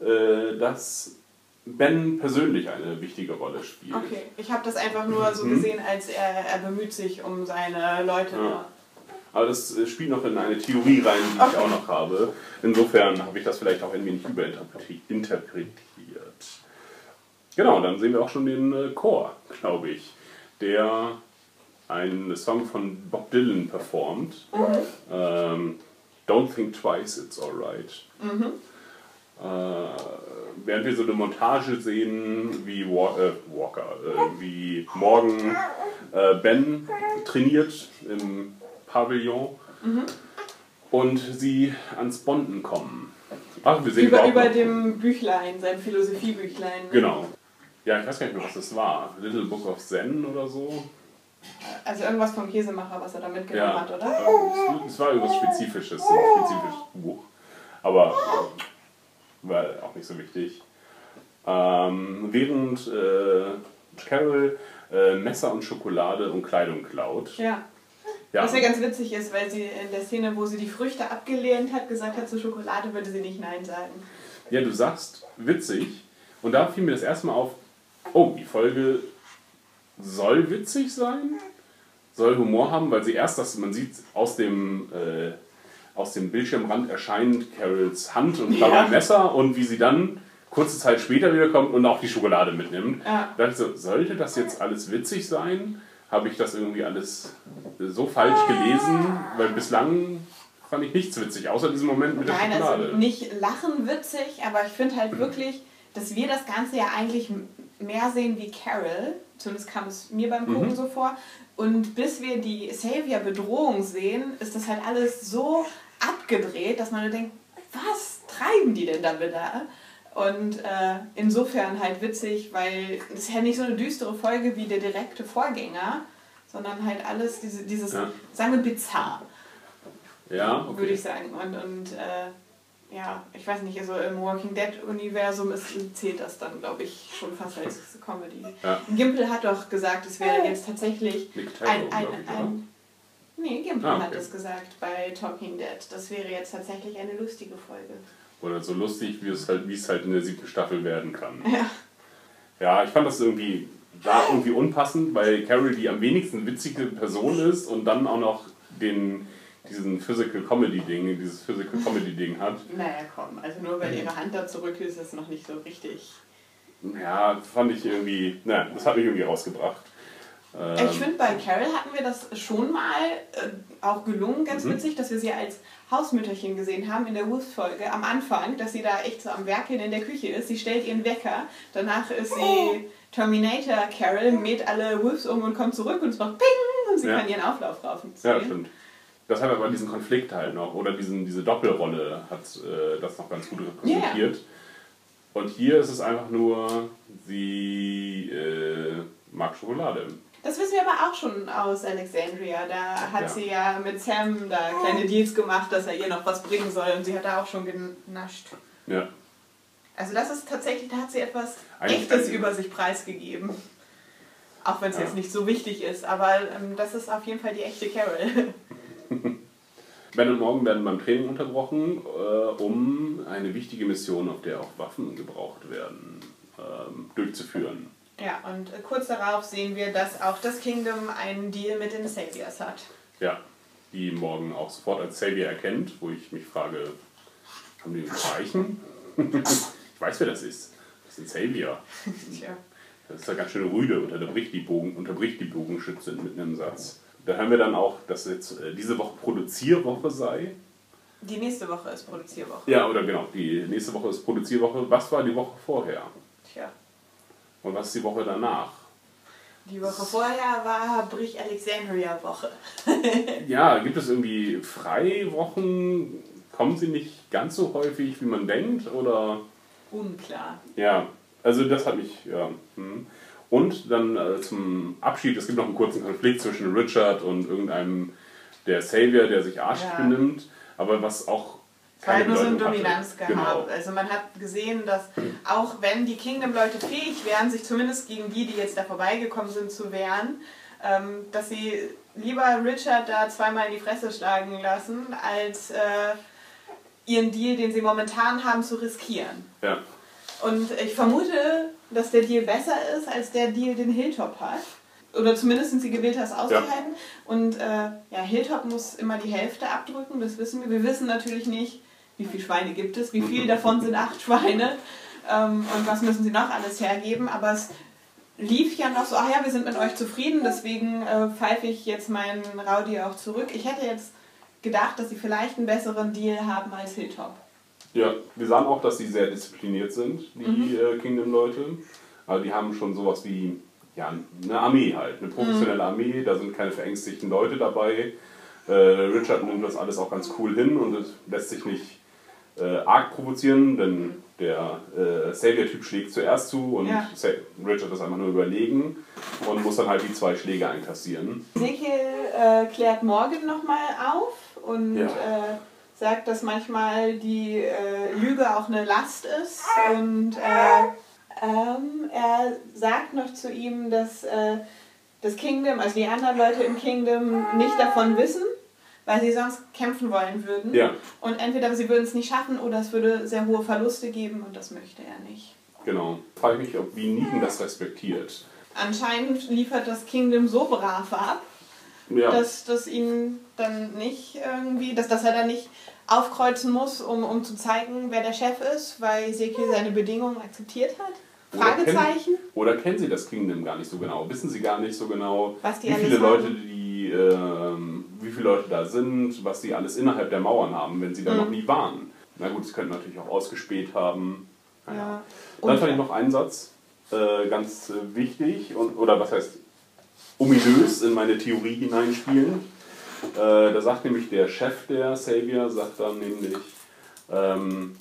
äh, dass Ben persönlich eine wichtige Rolle spielt.
Okay, ich habe das einfach nur so
Mhm.
gesehen, als er, er bemüht sich um seine Leute.
Ja. Aber das äh, spielt noch in eine Theorie rein, die ich auch noch habe. Insofern habe ich das vielleicht auch ein wenig überinterpretiert. Genau, dann sehen wir auch schon den äh, Chor, glaube ich, der einen Song von Bob Dylan performt. Ähm, Don't think twice, it's alright. Äh, während wir so eine Montage sehen, wie Wa äh, Walker, äh, wie Morgan äh, Ben trainiert im Pavillon und sie ans Bonden kommen. Ach, wir sehen
Über, über dem Büchlein, sein Philosophiebüchlein.
Genau. Ja, ich weiß gar nicht mehr, was das war. Little Book of Zen oder so.
Also irgendwas vom Käsemacher, was er da mitgenommen
Ja,
hat, oder?
äh, es- es war irgendwas Spezifisches, ein spezifisches Buch. Aber äh, war auch nicht so wichtig. Ähm, während äh, Carol äh, Messer und Schokolade und Kleidung klaut.
Ja.
Ja,
Was ja ganz witzig ist, weil sie in der Szene, wo sie die Früchte abgelehnt hat, gesagt hat, zu Schokolade würde sie nicht Nein sagen.
ja, du sagst witzig. Und da fiel mir das erste Mal auf, oh, die Folge soll witzig sein, soll Humor haben, weil sie erst, das, man sieht aus dem, äh, aus dem Bildschirmrand erscheint Carols Hand und dabei
Ja.
ein Messer und wie sie dann kurze Zeit später wiederkommt und auch die Schokolade mitnimmt.
Ja.
Da dachte ich so, sollte das jetzt alles witzig sein? Habe ich das irgendwie alles so falsch gelesen? Weil bislang fand ich nichts witzig, außer diesem Moment mit der
Nein,
Schokolade.
also nicht lachen witzig, aber ich finde halt wirklich, dass wir das Ganze ja eigentlich mehr sehen wie Carol. Zumindest kam es mir beim Gucken
Mhm.
so vor. Und bis wir die Savior-Bedrohung sehen, ist das halt alles so abgedreht, dass man nur denkt, was treiben die denn da wieder? Und äh, insofern halt witzig, weil es ist ja nicht so eine düstere Folge wie der direkte Vorgänger, sondern halt alles diese, dieses,
Ja.
sagen wir, bizarr
ja, okay.
würde ich sagen. Und, und äh, ja, ich weiß nicht, also im Walking Dead-Universum ist- zählt das dann, glaube ich, schon fast als Comedy.
Ja.
Gimpel hat doch gesagt, es wäre jetzt tatsächlich ein. ein,
ich,
ein nee, Gimpel
Ah,
hat
okay.
es gesagt bei Talking Dead. Das wäre jetzt tatsächlich eine lustige Folge.
Oder so lustig, wie es halt, wie es halt in der siebten Staffel werden kann.
Ja.
Ja, ich fand das irgendwie, war irgendwie unpassend, weil Carol die am wenigsten witzige Person ist und dann auch noch den, diesen Physical Comedy Ding, dieses Physical Comedy Ding hat.
Naja, komm, also nur weil ihre Hand da zurück ist, ist es noch nicht so richtig.
Ja, fand ich irgendwie, na, das hat mich irgendwie rausgebracht. Ähm,
Ich finde, bei Carol hatten wir das schon mal äh, auch gelungen, ganz
Mhm.
witzig, dass wir sie als Hausmütterchen gesehen haben in der Wolves-Folge am Anfang, dass sie da echt so am Werkeln in der Küche ist. Sie stellt ihren Wecker, danach ist sie Terminator Carol, mäht alle Wolves um und kommt zurück und es macht Ping und sie
Ja.
kann ihren Auflauf raufziehen.
ja, stimmt. das hat aber diesen Konflikt halt noch, oder diesen, diese Doppelrolle hat äh, das noch ganz gut repräsentiert. Und hier ist es einfach nur, sie äh, mag Schokolade.
Das wissen wir aber auch schon aus Alexandria. Da hat
Ja.
sie ja mit Sam da kleine Deals gemacht, dass er ihr noch was bringen soll und sie hat da auch schon genascht.
Ja.
Also das ist tatsächlich, da hat sie etwas
Eigentlich-
Echtes über sich preisgegeben. Auch wenn es
Ja.
jetzt nicht so wichtig ist, aber ähm, das ist auf jeden Fall die echte Carol.
Ben und Morgan werden beim Training unterbrochen, äh, um eine wichtige Mission, auf der auch Waffen gebraucht werden, ähm, durchzuführen.
Ja, und äh, kurz darauf sehen wir, dass auch das Kingdom einen Deal mit den Saviors hat.
Ja, die Morgan auch sofort als Savior erkennt, wo ich mich frage, haben die ein Zeichen? ich weiß, wer das ist. Das ist ein Savior.
Tja.
Das ist ja ganz schön rüde, unterbricht die, Bogen, unterbricht die Bogenschützin mit einem Satz. Da hören wir dann auch, dass jetzt äh, diese Woche Produzierwoche sei.
Die nächste Woche ist Produzierwoche.
Ja, oder genau, die nächste Woche ist Produzierwoche. Was war die Woche vorher?
Tja.
Und was ist die Woche danach?
Die Woche vorher war Brich Alexandria Woche.
Ja, gibt es irgendwie Freiwochen? Kommen sie nicht ganz so häufig, wie man denkt? Oder
Unklar.
ja, also das hat mich, ja. hm. Und dann äh, zum Abschied, es gibt noch einen kurzen Konflikt zwischen Richard und irgendeinem der Savior, der sich arschig
Ja.
benimmt, aber was auch keine
nur so eine
Bedeutung hatte.
Dominanz gehabt.
Genau.
Also man hat gesehen, dass auch wenn die Kingdom-Leute fähig wären, sich zumindest gegen die, die jetzt da vorbeigekommen sind, zu wehren, ähm, dass sie lieber Richard da zweimal in die Fresse schlagen lassen, als äh, ihren Deal, den sie momentan haben, zu riskieren.
Ja.
Und ich vermute, dass der Deal besser ist als der Deal, den Hilltop hat. Oder zumindest sind sie gewillt, das auszuhalten. Und äh, ja, Hilltop muss immer die Hälfte abdrücken, das wissen wir. Wir wissen natürlich nicht, wie viele Schweine gibt es, wie viel davon sind acht Schweine ähm, und was müssen sie noch alles hergeben. Aber es lief ja noch so, ach ja, wir sind mit euch zufrieden, deswegen äh, pfeife ich jetzt meinen Rowdy auch zurück. Ich hätte jetzt gedacht, dass sie vielleicht einen besseren Deal haben als Hilltop.
Ja, wir sahen auch, dass sie sehr diszipliniert sind, die
Mhm.
äh, Kingdom-Leute. Also die haben schon sowas wie ja, eine Armee halt, eine professionelle
Mhm.
Armee, da sind keine verängstigten Leute dabei. Äh, Richard nimmt das alles auch ganz cool hin und es lässt sich nicht äh, arg provozieren, denn der äh, Savior-Typ schlägt zuerst zu und
Ja.
Richard ist einfach nur überlegen und muss dann halt die zwei Schläge einkassieren.
Ezekiel äh, klärt Morgan nochmal auf und
Ja.
äh, sagt, dass manchmal die äh, Lüge auch eine Last ist. Und äh, ähm, er sagt noch zu ihm, dass äh, das Kingdom, also die anderen Leute im Kingdom, nicht davon wissen, weil sie sonst kämpfen wollen würden.
Ja.
Und entweder sie würden es nicht schaffen oder es würde sehr hohe Verluste geben und das möchte er nicht.
Genau. Frage mich, ob wie Negan das respektiert.
Anscheinend liefert das Kingdom so brav ab,
Ja.
dass das ihn dann nicht irgendwie, dass, dass er dann nicht aufkreuzen muss, um, um zu zeigen, wer der Chef ist, weil Ezekiel seine Bedingungen akzeptiert hat?
Oder
Fragezeichen?
Kennen, oder kennen Sie das Kingdom gar nicht so genau? Wissen Sie gar nicht so genau,
Was die
wie viele
haben?
Leute die, ähm, wie viele Leute da sind, was sie alles innerhalb der Mauern haben, wenn sie da
Mhm.
noch nie waren. Na gut, sie könnten natürlich auch ausgespäht haben. Naja.
Ja.
Dann fand ich noch einen Satz äh, ganz äh, wichtig und oder was heißt ominös in meine Theorie hineinspielen. Äh, da sagt nämlich der Chef der Savior, sagt dann nämlich, ähm,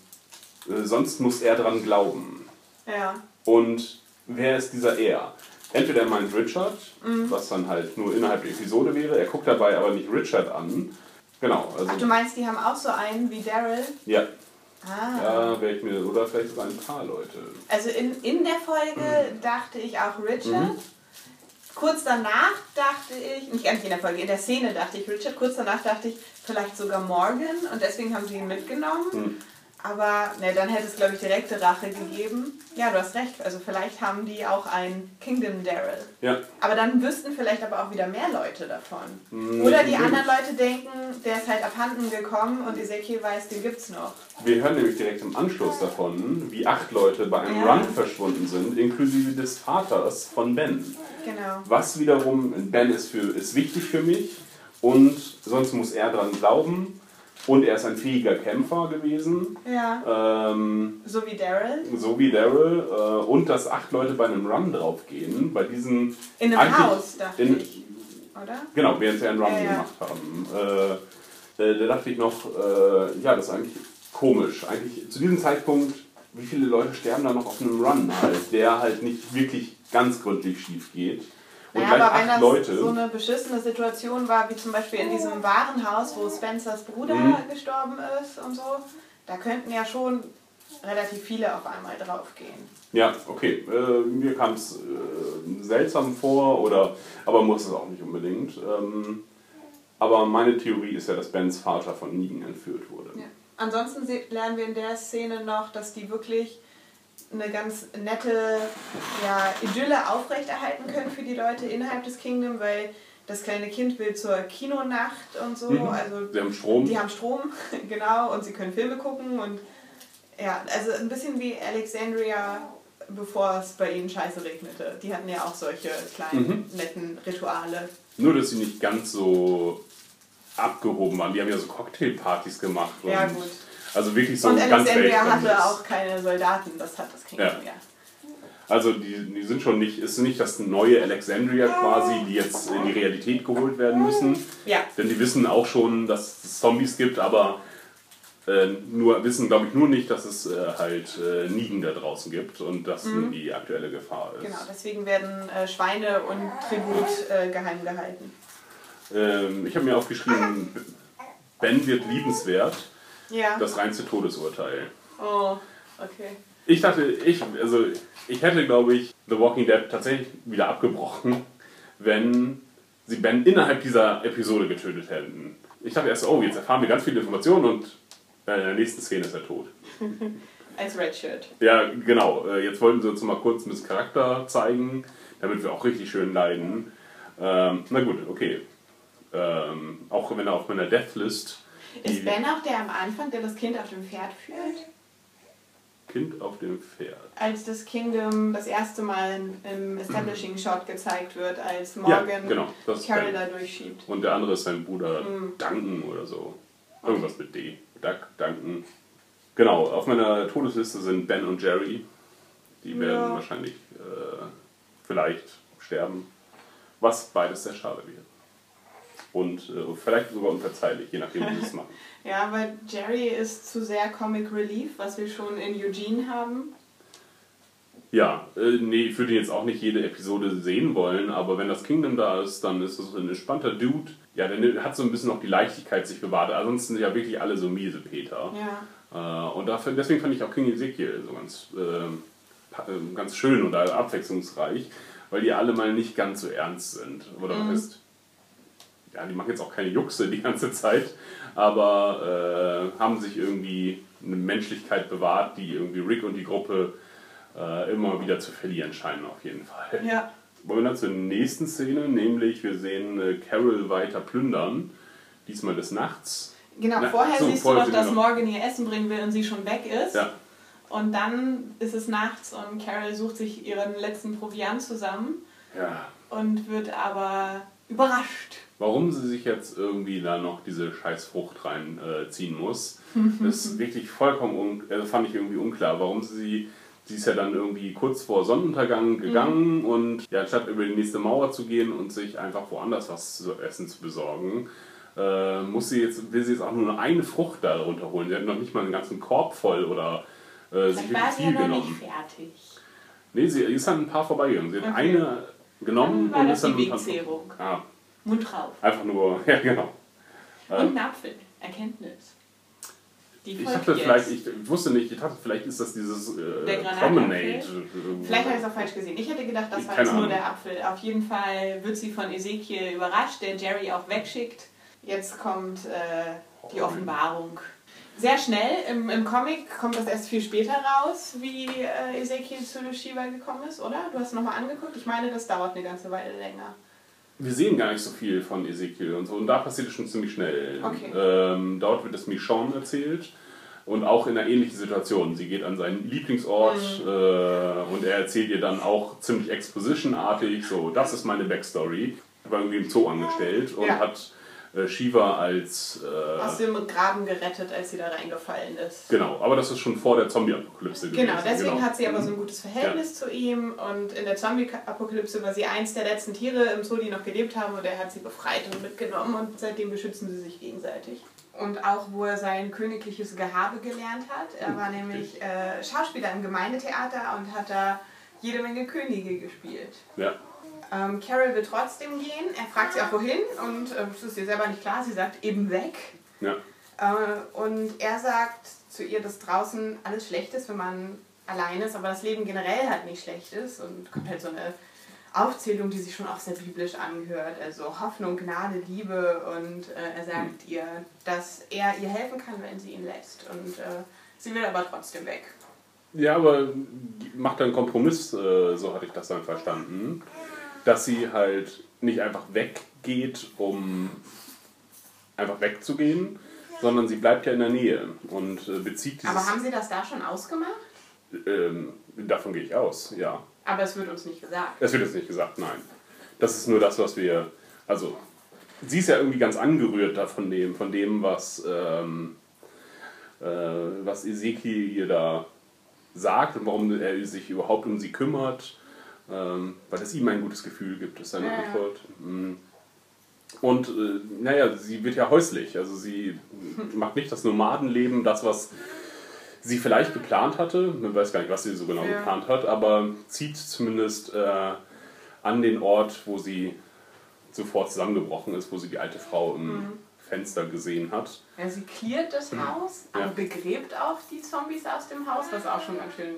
äh, sonst muss er dran glauben.
Ja.
Und wer ist dieser er? Entweder er meint Richard,
Mhm.
was dann halt nur innerhalb der Episode wäre, er guckt dabei aber nicht Richard an. Genau, also
Ach, du meinst, die haben auch so einen wie Daryl?
ja,
Ah.
ja, wäre ich mir, oder vielleicht sogar ein paar Leute.
Also in, in der Folge dachte ich auch Richard.
Mhm.
Kurz danach dachte ich, nicht eigentlich in der Folge, in der Szene dachte ich Richard. Kurz danach dachte ich vielleicht sogar Morgan und deswegen haben sie ihn mitgenommen. Aber ne, dann hätte es, glaube ich, direkte Rache gegeben. Ja, du hast recht. Also vielleicht haben die auch ein Kingdom Daryl.
Ja,
Aber dann wüssten vielleicht aber auch wieder mehr Leute davon.
Hm,
Oder die anderen Leute denken, der ist halt abhanden gekommen und Ezekiel weiß, den gibt's noch.
wir hören nämlich direkt im Anschluss davon, wie acht Leute bei einem
Ja.
Run verschwunden sind, inklusive des Vaters von Ben.
Genau.
Was wiederum, Ben ist, für, ist wichtig für mich und sonst muss er dran glauben. Und er ist ein fähiger Kämpfer gewesen.
Ja.
Ähm,
So wie Daryl.
so wie Daryl. Äh, und dass acht Leute bei einem Run draufgehen. Bei diesen.
In einem Haus, dachte
in,
ich. oder?
Genau, während sie einen Run
Ja, ja.
gemacht haben. Äh, da, da dachte ich noch, äh, ja, das ist eigentlich komisch. Eigentlich zu diesem Zeitpunkt, wie viele Leute sterben da noch auf einem Run halt, der halt nicht wirklich ganz gründlich schief geht. Und
Naja,
gleich
aber wenn das
Leute.
so eine beschissene Situation war, wie zum Beispiel in diesem Warenhaus, wo Spencers Bruder
Mhm.
gestorben ist und so, da könnten ja schon relativ viele auf einmal draufgehen.
Ja, okay. Äh, mir kam es äh, seltsam vor, oder, aber muss es auch nicht unbedingt. Ähm, aber meine Theorie ist ja, dass Bens Vater von Negan entführt wurde.
Ja. Ansonsten lernen wir in der Szene noch, dass die wirklich eine ganz nette ja, Idylle aufrechterhalten können für die Leute innerhalb des Kingdom, weil das kleine Kind will zur Kinonacht und so.
Mhm.
Also
Sie haben Strom.
Die haben Strom, genau, und sie können Filme gucken und ja, also ein bisschen wie Alexandria, bevor es bei ihnen scheiße regnete. Die hatten ja auch solche kleinen,
Mhm.
netten Rituale.
Nur, dass sie nicht ganz so abgehoben waren. Die haben ja so Cocktailpartys gemacht.
Ja, gut.
Also wirklich so
und
ganz
Alexandria hatte auch keine Soldaten, das hat das Kingdom
Ja. Also die, die sind schon nicht, ist nicht das neue Alexandria quasi, die jetzt in die Realität geholt werden müssen.
Ja.
Denn die wissen auch schon, dass es Zombies gibt, aber äh, nur wissen, glaube ich, nur nicht, dass es äh, halt äh, Negan da draußen gibt und das
Mhm.
die aktuelle Gefahr ist.
Genau, deswegen werden äh, Schweine und Tribut äh, geheim gehalten.
Ähm, ich habe mir aufgeschrieben, Ben wird liebenswert,
Ja.
das reinste Todesurteil.
Oh, okay.
Ich dachte, ich, also ich hätte, glaube ich, The Walking Dead tatsächlich wieder abgebrochen, wenn sie Ben innerhalb dieser Episode getötet hätten. Ich dachte erst, oh, jetzt erfahren wir ganz viele Informationen und in der nächsten Szene ist er tot.
Als Redshirt.
Ja, genau. Äh, Jetzt wollten sie uns mal kurz ein bisschen Charakter zeigen, damit wir auch richtig schön leiden. Ähm, na gut, okay. Ähm, auch wenn er auf meiner Deathlist
Ist Ben auch der am Anfang, der das Kind auf dem Pferd führt?
Kind auf dem Pferd.
Als das Kingdom das erste Mal im Establishing Shot gezeigt wird, als Morgan
Ja, genau,
Carol da durchschiebt.
Und der andere ist sein Bruder
Mhm.
Duncan oder so. Irgendwas mit D. Duck, Duncan. Genau, auf meiner Todesliste sind Ben und Jerry. Die werden
Ja.
wahrscheinlich äh, vielleicht sterben. Was beides sehr schade wäre. Und äh, vielleicht sogar unverzeihlich, je nachdem, wie sie es machen.
Ja, weil Jerry ist zu sehr Comic Relief, was wir schon in Eugene haben.
Ja, äh, nee, ich würde jetzt auch nicht jede Episode sehen wollen, aber wenn das Kingdom da ist, dann ist es ein entspannter Dude. Ja, der hat so ein bisschen noch die Leichtigkeit sich bewahrt. Ansonsten sind ja wirklich alle so miese Peter.
Ja.
Äh, und dafür, deswegen fand ich auch King Ezekiel so ganz, ähm, ganz schön und abwechslungsreich, weil die alle mal nicht ganz so ernst sind. Oder
Mhm.
was heißt, ja, die machen jetzt auch keine Juxe die ganze Zeit, aber äh, haben sich irgendwie eine Menschlichkeit bewahrt, die irgendwie Rick und die Gruppe äh, immer wieder zu verlieren scheinen, auf jeden Fall.
Ja.
Wollen wir dann zur nächsten Szene, nämlich wir sehen äh, Carol weiter plündern, diesmal des Nachts.
Genau,
Na,
vorher
so,
siehst
vorher
du noch, dass
wir
Morgan ihr Essen bringen will und sie schon weg ist.
Ja.
Und dann ist es nachts und Carol sucht sich ihren letzten Proviant zusammen
Ja.
und wird aber überrascht.
Warum sie sich jetzt irgendwie da noch diese scheiß Frucht reinziehen äh, muss, das ist wirklich vollkommen, also fand ich irgendwie unklar. Warum sie, sie ist ja dann irgendwie kurz vor Sonnenuntergang gegangen und ja, statt über die nächste Mauer zu gehen und sich einfach woanders was zu essen zu besorgen, äh, muss sie jetzt, will sie jetzt auch nur eine Frucht da runterholen. Sie hat noch nicht mal einen ganzen Korb voll oder äh, sich
war sie ja noch
genommen.
nicht fertig.
Nee, sie ist an ein paar vorbeigegangen. Sie hat
Okay.
eine genommen
Dann
und ist dann
die
ein paar-
Wegzehrung.
Ah,
Mund drauf.
einfach nur, ja genau.
Und
Ähm,
ein Apfel. Erkenntnis. Die
Ich dachte
jetzt.
vielleicht, ich wusste nicht, ich dachte vielleicht ist das dieses äh? Promenade. äh,
Vielleicht habe ich es auch falsch gesehen. Ich hätte gedacht, das
Ich-
war jetzt nur der Apfel. Auf jeden Fall wird sie von Ezekiel überrascht, der Jerry auch wegschickt. Jetzt kommt äh, die Offenbarung. Sehr schnell. Im, Im Comic kommt das erst viel später raus, wie äh, Ezekiel zu Shiva gekommen ist, oder? Du hast es nochmal angeguckt. Ich meine, das dauert eine ganze Weile länger.
Wir sehen gar nicht so viel von Ezekiel und so und da passiert es schon ziemlich schnell.
Okay.
Ähm, dort wird es Michonne erzählt und auch in einer ähnlichen Situation. Sie geht an seinen Lieblingsort
Mhm.
äh, und er erzählt ihr dann auch ziemlich expositionartig, so, das ist meine Backstory. Er war irgendwie im Zoo angestellt und
Ja.
hat Shiva als. Äh,
Aus dem Graben gerettet, als sie da reingefallen ist.
genau, aber das ist schon vor der Zombie-Apokalypse gewesen.
Genau, deswegen
genau.
hat sie aber so ein gutes Verhältnis zu ihm und in der Zombie-Apokalypse war sie eins der letzten Tiere im Zoo, die noch gelebt haben und er hat sie befreit und mitgenommen und seitdem beschützen sie sich gegenseitig. Und auch, wo er sein königliches Gehabe gelernt hat. Er war nämlich äh, Schauspieler im Gemeindetheater und hat da jede Menge Könige gespielt.
Ja.
Ähm, Carol will trotzdem gehen. Er fragt sie auch wohin und äh, es ist ihr selber nicht klar. Sie sagt eben weg.
Ja.
Äh, und er sagt zu ihr, dass draußen alles schlecht ist, wenn man allein ist, aber das Leben generell halt nicht schlecht ist. Und kommt halt so eine Aufzählung, die sich schon auch sehr biblisch anhört. Also Hoffnung, Gnade, Liebe. Und äh, er sagt ihr, dass er ihr helfen kann, wenn sie ihn lässt. Und äh, sie will aber trotzdem weg.
Ja, aber macht einen Kompromiss, äh, so hatte ich das dann verstanden, dass sie halt nicht einfach weggeht, um einfach wegzugehen, sondern sie bleibt ja in der Nähe und äh, bezieht dieses.
Aber haben sie das da schon ausgemacht?
ähm, davon gehe ich aus, ja.
Aber es wird uns nicht gesagt.
Es wird jetzt nicht gesagt, nein. Das ist nur das, was wir. Also, sie ist ja irgendwie ganz angerührt da von dem, von dem was, ähm, äh, was Ezekiel ihr da sagt und warum er sich überhaupt um sie kümmert. Ähm, weil es ihm ein gutes Gefühl gibt, ist seine
Ja, ja.
Antwort. Mm. Und äh, naja, sie wird ja häuslich. Also sie macht nicht das Nomadenleben, das, was sie vielleicht geplant hatte. Man weiß gar nicht, was sie so genau
Ja.
geplant hat, aber zieht zumindest äh, an den Ort, wo sie sofort zusammengebrochen ist, wo sie die alte Frau im
Mhm.
Fenster gesehen hat.
Ja, sie cleart das Haus,
Ja.
aber begräbt auch die Zombies aus dem Haus, was auch schon ganz schön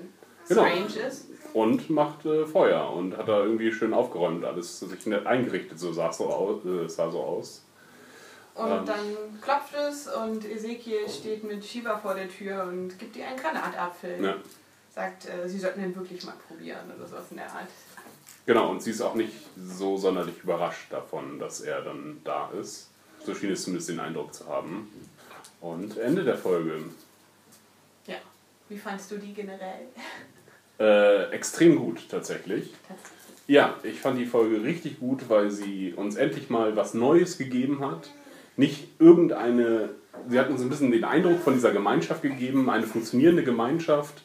Genau.
strange ist.
Und macht äh, Feuer und hat da irgendwie schön aufgeräumt, alles sich nett eingerichtet, so sah es so aus. Äh, sah so aus.
Und
Ähm.
dann klopft es und Ezekiel steht mit Shiva vor der Tür und gibt ihr einen Granatapfel.
Ja.
Sagt, äh, sie sollten den wirklich mal probieren oder sowas in der Art.
Genau, und sie ist auch nicht so sonderlich überrascht davon, dass er dann da ist. So schien es zumindest den Eindruck zu haben. Und Ende der Folge.
Ja. Wie fandst du die generell?
Äh, extrem gut tatsächlich. Ja, ich fand die Folge richtig gut, weil sie uns endlich mal was Neues gegeben hat. Nicht irgendeine, sie hat uns ein bisschen den Eindruck von dieser Gemeinschaft gegeben, eine funktionierende Gemeinschaft,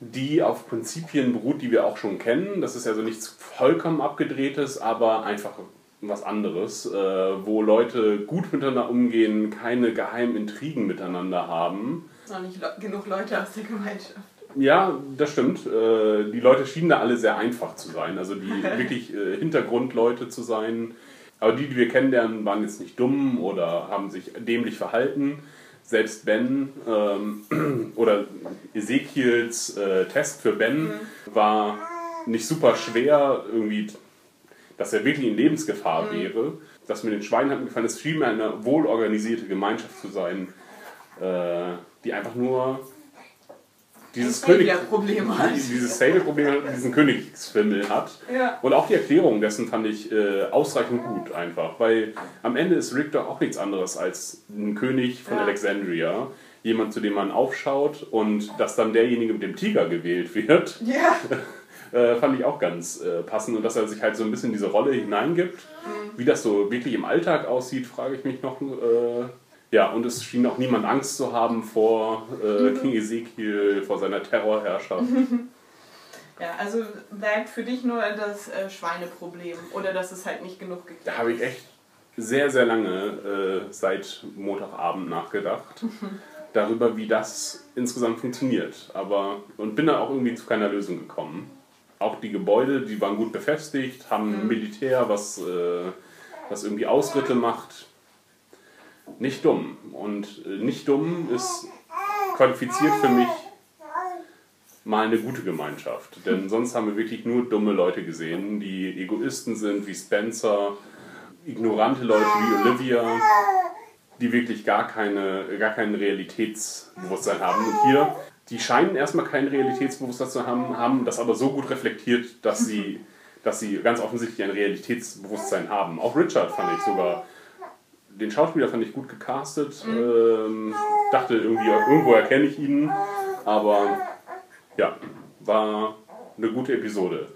die auf Prinzipien beruht, die wir auch schon kennen. Das ist also nichts vollkommen abgedrehtes, aber einfach was anderes, äh, wo Leute gut miteinander umgehen, keine geheimen Intrigen miteinander haben.
Noch nicht genug Leute aus der Gemeinschaft.
Ja, das stimmt. Äh, Die Leute schienen da alle sehr einfach zu sein. Also die wirklich äh, Hintergrundleute zu sein. Aber die, die wir kennenlernen, waren jetzt nicht dumm oder haben sich dämlich verhalten. Selbst Ben ähm, oder Ezekiels äh, Test für Ben war nicht super schwer, irgendwie, dass er wirklich in Lebensgefahr wäre. Das mit den Schweinen hat mir gefallen. Es schien mir eine wohlorganisierte Gemeinschaft zu sein, äh, die einfach nur dieses
Ein
König
Savior-Problem hat.
dieses hat, diesen Königsfimmel hat.
Ja.
Und auch die Erklärung dessen fand ich äh, ausreichend gut einfach, weil am Ende ist Rick doch auch nichts anderes als ein König von
Ja.
Alexandria. Jemand, zu dem man aufschaut und dass dann derjenige mit dem Tiger gewählt wird,
Ja.
äh, fand ich auch ganz äh, passend. Und dass er sich halt so ein bisschen in diese Rolle hineingibt.
Mhm.
Wie das so wirklich im Alltag aussieht, frage ich mich noch. Ja, und es schien auch niemand Angst zu haben vor äh,
Mhm.
King Ezekiel, vor seiner Terrorherrschaft.
Ja, also bleibt für dich nur das äh, Schweineproblem oder dass es halt nicht genug geklärt
Da habe ich echt sehr, sehr lange äh, seit Montagabend nachgedacht darüber, wie das insgesamt funktioniert. Aber und bin da auch irgendwie zu keiner Lösung gekommen. Auch die Gebäude, die waren gut befestigt, haben Militär, was, äh, was irgendwie Ausritte macht. Nicht dumm. Und äh, nicht dumm ist qualifiziert für mich mal eine gute Gemeinschaft. Denn sonst haben wir wirklich nur dumme Leute gesehen, die Egoisten sind, wie Spencer, ignorante Leute wie Olivia, die wirklich gar, keine, gar kein Realitätsbewusstsein haben. Und hier, die scheinen erstmal kein Realitätsbewusstsein zu haben, haben das aber so gut reflektiert, dass sie, dass sie ganz offensichtlich ein Realitätsbewusstsein haben. Auch Richard fand ich sogar den Schauspieler fand ich gut gecastet. Ähm, dachte irgendwie, irgendwo erkenne ich ihn. Aber ja, war eine gute Episode.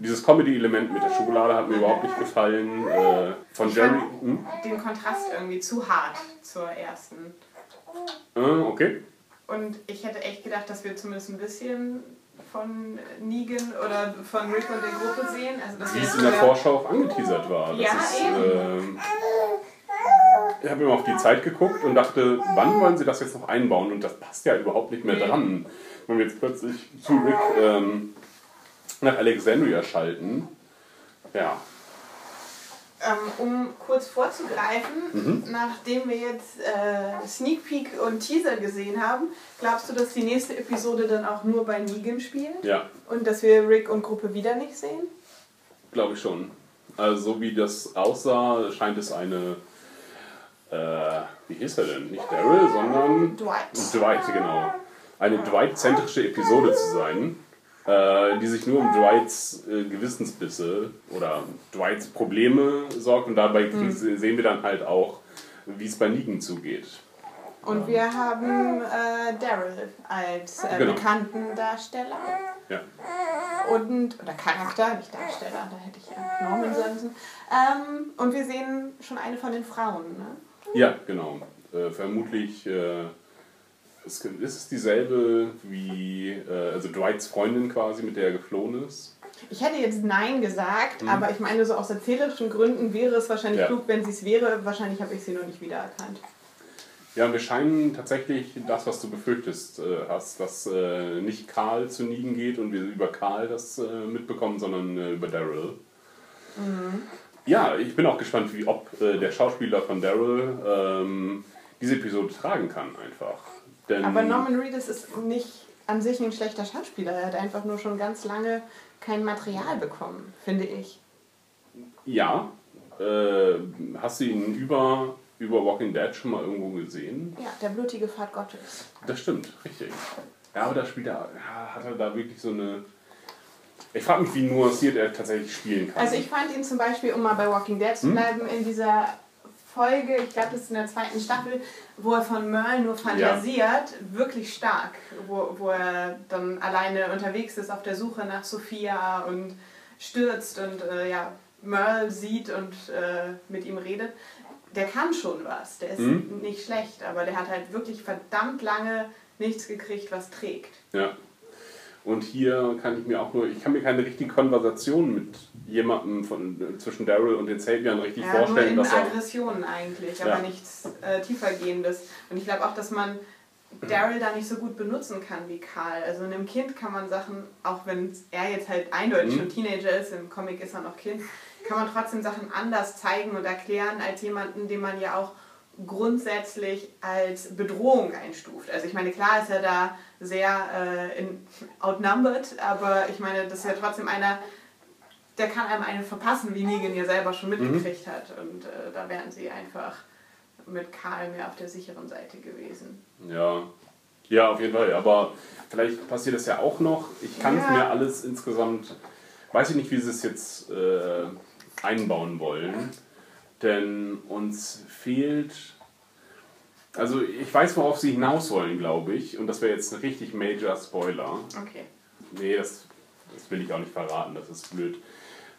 Dieses Comedy-Element mit der Schokolade hat mir überhaupt nicht gefallen. Äh, von
Ich
Jerry.
fand, den Kontrast irgendwie zu hart zur ersten.
Äh, okay.
Und ich hätte echt gedacht, dass wir zumindest ein bisschen von Negan oder von Rick und der Gruppe sehen. Also
Wie es in der Vorschau auch angeteasert war. Das
Ja,
ist,
eben.
ich habe immer auf die Zeit geguckt und dachte, wann wollen sie das jetzt noch einbauen? Und das passt ja überhaupt nicht mehr dran. Wenn wir jetzt plötzlich zu Rick ähm, nach Alexandria schalten. Ja,
Ähm, um kurz vorzugreifen,
Mhm.
nachdem wir jetzt äh, Sneak Peek und Teaser gesehen haben, glaubst du, dass die nächste Episode dann auch nur bei Negan spielt?
ja,
Und dass wir Rick und Gruppe wieder nicht sehen?
glaube ich schon. Also so wie das aussah, scheint es eine, äh, wie hieß er denn? Nicht Daryl, sondern
Dwight.
Dwight, genau. Eine Dwight-zentrische Episode zu sein, äh, die sich nur um Dwights äh, Gewissensbisse oder Dwights Probleme sorgt und dabei
Mhm.
sehen wir dann halt auch, wie es bei Negan zugeht.
Und wir haben äh, Daryl als äh,
Genau.
bekannten Darsteller.
Ja.
Und, oder Charakter, nicht Darsteller, da hätte ich ja Norman sagen müssen. Ähm, und wir sehen schon eine von den Frauen. Ne?
Ja, genau. Äh, vermutlich äh, ist, ist es dieselbe wie äh, also Dwights Freundin quasi, mit der er geflohen ist.
Ich hätte jetzt Nein gesagt, aber ich meine, so aus erzählerischen Gründen wäre es wahrscheinlich
Ja.
klug, wenn sie es wäre. Wahrscheinlich habe ich sie nur nicht wiedererkannt.
Ja, wir scheinen tatsächlich das, was du befürchtest äh, hast, dass äh, nicht Karl zu Negan geht und wir über Karl das äh, mitbekommen, sondern über Daryl. Ja, ich bin auch gespannt, wie ob äh, der Schauspieler von Daryl ähm, diese Episode tragen kann einfach. Denn,
Aber Norman Reedus ist nicht an sich ein schlechter Schauspieler. Er hat einfach nur schon ganz lange kein Material bekommen, finde ich.
Ja, äh, hast du ihn über, über Walking Dead schon mal irgendwo gesehen?
Ja, der blutige Pfad Gottes.
Das stimmt, richtig. Ja, aber da spielt er, hat er da wirklich so eine. Ich frage mich, wie nuanciert er tatsächlich spielen kann.
Also ich fand ihn zum Beispiel, um mal bei Walking Dead
Hm?
zu bleiben, in dieser Folge, ich glaube das ist in der zweiten Staffel, wo er von Merle nur fantasiert, wirklich stark. Wo, wo er dann alleine unterwegs ist auf der Suche nach Sophia und stürzt und äh, ja, Merle sieht und äh, mit ihm redet. Der kann schon was, der ist
Mhm.
nicht schlecht, aber der hat halt wirklich verdammt lange nichts gekriegt, was trägt.
Ja. Und hier kann ich mir auch nur, ich kann mir keine richtige Konversation mit jemandem von, zwischen Daryl und den Savian richtig
Ja, nur
vorstellen,
in
dass er.
Aggressionen eigentlich,
Ja.
aber nichts äh, tiefergehendes. Und ich glaube auch, dass man Daryl da nicht so gut benutzen kann wie Karl. Also einem Kind kann man Sachen, auch wenn er jetzt halt eindeutig
Mhm.
schon Teenager ist, im Comic ist er noch Kind, kann man trotzdem Sachen anders zeigen und erklären als jemanden, den man ja auch grundsätzlich als Bedrohung einstuft. Also ich meine, klar ist er da sehr äh, in, outnumbered, aber ich meine, das ist ja trotzdem einer, der kann einem einen verpassen, wie Negan ja selber schon mitgekriegt hat. Und äh, da wären sie einfach mit Karl mehr auf der sicheren Seite gewesen.
Ja. Ja, auf jeden Fall. Aber vielleicht passiert das ja auch noch. Ich kann es
Ja.
mir alles insgesamt, weiß ich nicht, wie sie es jetzt äh, einbauen wollen. Denn uns fehlt. Also ich weiß, worauf sie hinaus wollen, glaube ich. Und das wäre jetzt ein richtig Major Spoiler.
Okay.
Nee, das, das will ich auch nicht verraten, das ist blöd.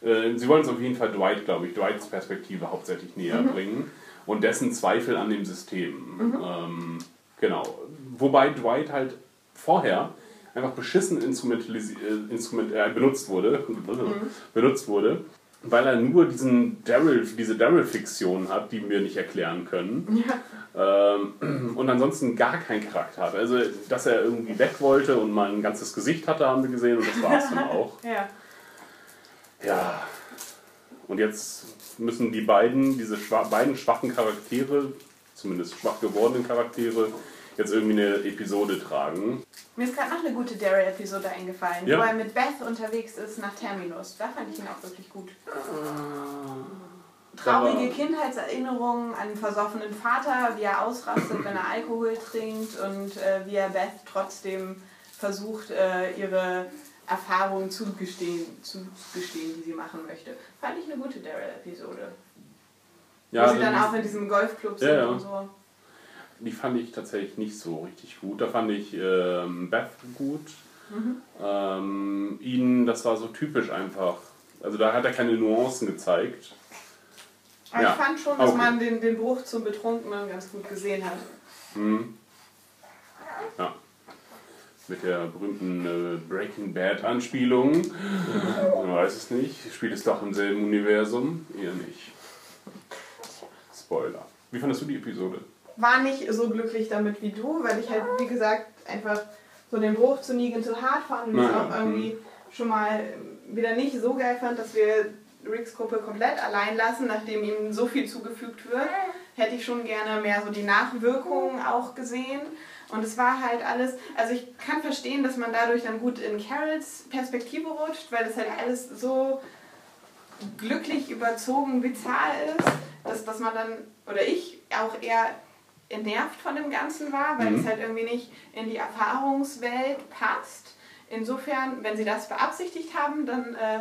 Äh, sie wollen uns auf jeden Fall Dwight, glaube ich, Dwights Perspektive hauptsächlich näher bringen und dessen Zweifel an dem System. Ähm, genau. Wobei Dwight halt vorher einfach beschissen instrumentalisi- äh, instrument äh, benutzt wurde, benutzt wurde, weil er nur diesen Daryl, diese Daryl-Fiktion hat, die wir nicht erklären können. Ähm, und ansonsten gar keinen Charakter hat. Also, dass er irgendwie weg wollte und mal ein ganzes Gesicht hatte, haben wir gesehen und das war es dann auch.
Ja.
Ja. Und jetzt müssen die beiden, diese schwa beiden schwachen Charaktere, zumindest schwach gewordenen Charaktere, jetzt irgendwie eine Episode tragen.
Mir ist gerade noch eine gute Daryl-Episode eingefallen,
Ja.
wo er mit Beth unterwegs ist nach Terminus. Da fand ich ihn auch wirklich gut. Traurige
Aber-
Kindheitserinnerungen an einen versoffenen Vater, wie er ausrastet, wenn er Alkohol trinkt und äh, wie er Beth trotzdem versucht, äh, ihre Erfahrungen zu gestehen, zu gestehen, die sie machen möchte. Fand ich eine gute Daryl-Episode.
Ja,
wo sie dann auch in diesem Golfclub sind
Ja, ja.
und so.
Die fand ich tatsächlich nicht so richtig gut. Da fand ich ähm, Beth gut. Ähm, ihn, das war so typisch einfach. Also da hat er keine Nuancen gezeigt.
Aber
Ja.
ich fand schon, dass
Okay.
man den, den Bruch zum Betrunkenen ganz gut gesehen hat.
Mhm. Ja. Mit der berühmten äh, Breaking Bad Anspielung. Man weiß es nicht. Spielt es doch im selben Universum? Eher nicht. Spoiler. Wie fandest du die Episode?
War nicht so glücklich damit wie du, weil ich halt, wie gesagt, einfach so den Bruch zu Negan zu hart fand und es auch irgendwie schon mal wieder nicht so geil fand, dass wir Ricks Gruppe komplett allein lassen, nachdem ihm so viel zugefügt wird. Hätte ich schon gerne mehr so die Nachwirkungen auch gesehen. Und es war halt alles, also ich kann verstehen, dass man dadurch dann gut in Carols Perspektive rutscht, weil das halt alles so glücklich überzogen bizarr ist, dass, dass man dann, oder ich auch eher entnervt von dem Ganzen war, weil
Mhm.
es halt irgendwie nicht in die Erfahrungswelt passt. Insofern, wenn sie das beabsichtigt haben, dann äh,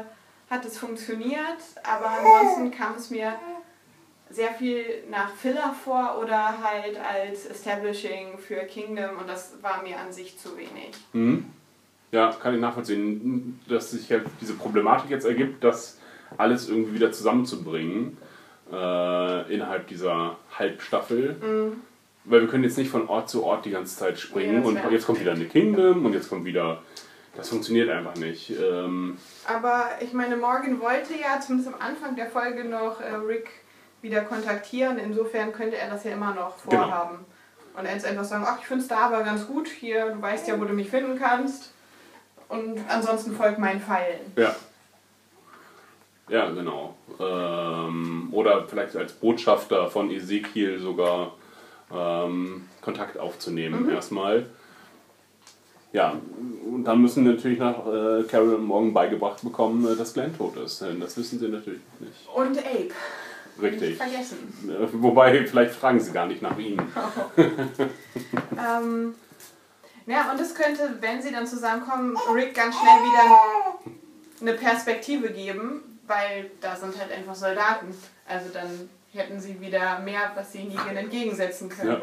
hat es funktioniert, aber ansonsten kam es mir sehr viel nach Filler vor oder halt als Establishing für Kingdom und das war mir an sich zu wenig.
Mhm. Ja, kann ich nachvollziehen, dass sich halt diese Problematik jetzt ergibt, das alles irgendwie wieder zusammenzubringen äh, innerhalb dieser Halbstaffel. Weil wir können jetzt nicht von Ort zu Ort die ganze Zeit springen
das
und jetzt kommt wieder eine Kingdom und jetzt kommt wieder. Das funktioniert einfach nicht. Ähm,
Aber ich meine, Morgan wollte ja zumindest am Anfang der Folge noch äh, Rick wieder kontaktieren. Insofern könnte er das ja immer noch
Genau.
vorhaben. Und jetzt einfach sagen, ach, ich finde es da aber ganz gut. Hier, du weißt ja, wo du mich finden kannst. Und ansonsten folgt meinen Pfeilen.
ja. Ja, genau. Ähm, oder vielleicht als Botschafter von Ezekiel sogar ähm, Kontakt aufzunehmen erstmal. Ja, und dann müssen natürlich nach äh, Carol und Morgan beigebracht bekommen, äh, dass Glenn tot ist. Denn das wissen sie natürlich nicht.
Und Abe.
Richtig.
Nicht vergessen.
Äh, Wobei, vielleicht fragen sie gar nicht nach ihm.
Ähm, ja, und es könnte, wenn sie dann zusammenkommen, Rick ganz schnell wieder eine Perspektive geben, weil da sind halt einfach Soldaten. Also dann hätten sie wieder mehr, was sie Negan entgegensetzen können.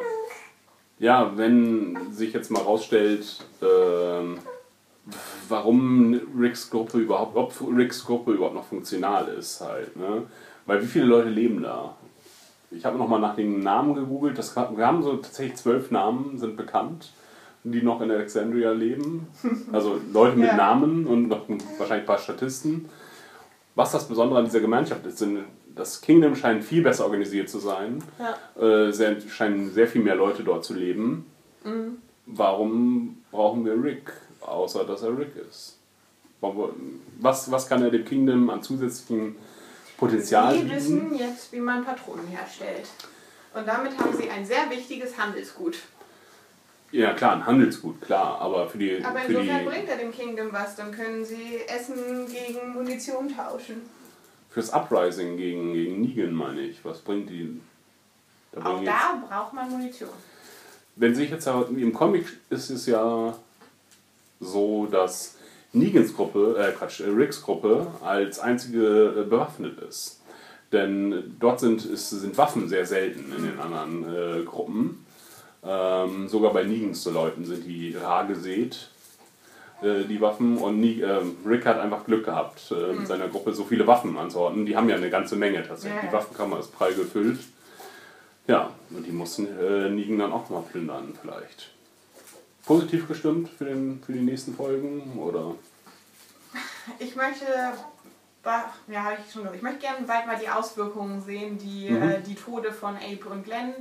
Ja. ja, wenn sich jetzt mal rausstellt, ähm, warum Ricks Gruppe überhaupt, ob Ricks Gruppe überhaupt noch funktional ist halt, ne? Weil wie viele Leute leben da? Ich habe nochmal nach den Namen gegoogelt. Das, wir haben so tatsächlich zwölf Namen sind bekannt, die noch in Alexandria leben. Also Leute mit
Ja.
Namen und noch wahrscheinlich ein paar Statisten. Was das Besondere an dieser Gemeinschaft ist, sind, das Kingdom scheint viel besser organisiert zu sein. Äh, sehr, scheinen sehr viel mehr Leute dort zu leben. Warum brauchen wir Rick, außer dass er Rick ist? Warum, was, was kann er dem Kingdom an zusätzlichen Potenzial
Sie
bieten?
wissen jetzt, wie man Patronen herstellt. Und damit haben sie ein sehr wichtiges Handelsgut.
Ja, klar, ein Handelsgut, klar, aber für die.
Aber
für
insofern
die
bringt er dem Kingdom was. Dann können sie Essen gegen Munition tauschen.
Fürs Uprising gegen, gegen Negan, meine ich. Was bringt die. Da
Auch
bringen jetzt,
da braucht man Munition.
wenn sich jetzt aber- im Comic ist es ja so, dass Negans Gruppe, äh Quatsch, äh, Ricks Gruppe als einzige äh, bewaffnet ist. Denn dort sind, ist, sind Waffen sehr selten in den anderen äh, Gruppen. Ähm, sogar bei Negans zu Leuten sind die rar gesät, die Waffen. Und Nie, ähm, Rick hat einfach Glück gehabt, äh, mit seiner Gruppe so viele Waffen anzuordnen. Die haben ja eine ganze Menge tatsächlich. Die Waffenkammer ist prall gefüllt. Ja, und die mussten äh, Negan dann auch mal plündern vielleicht. Positiv gestimmt für, den, für die nächsten Folgen? Oder?
Ich möchte, ja, habe ich schon gesagt, ich möchte gerne bald mal die Auswirkungen sehen, die
Mhm.
äh, die Tode von Abe und Glenn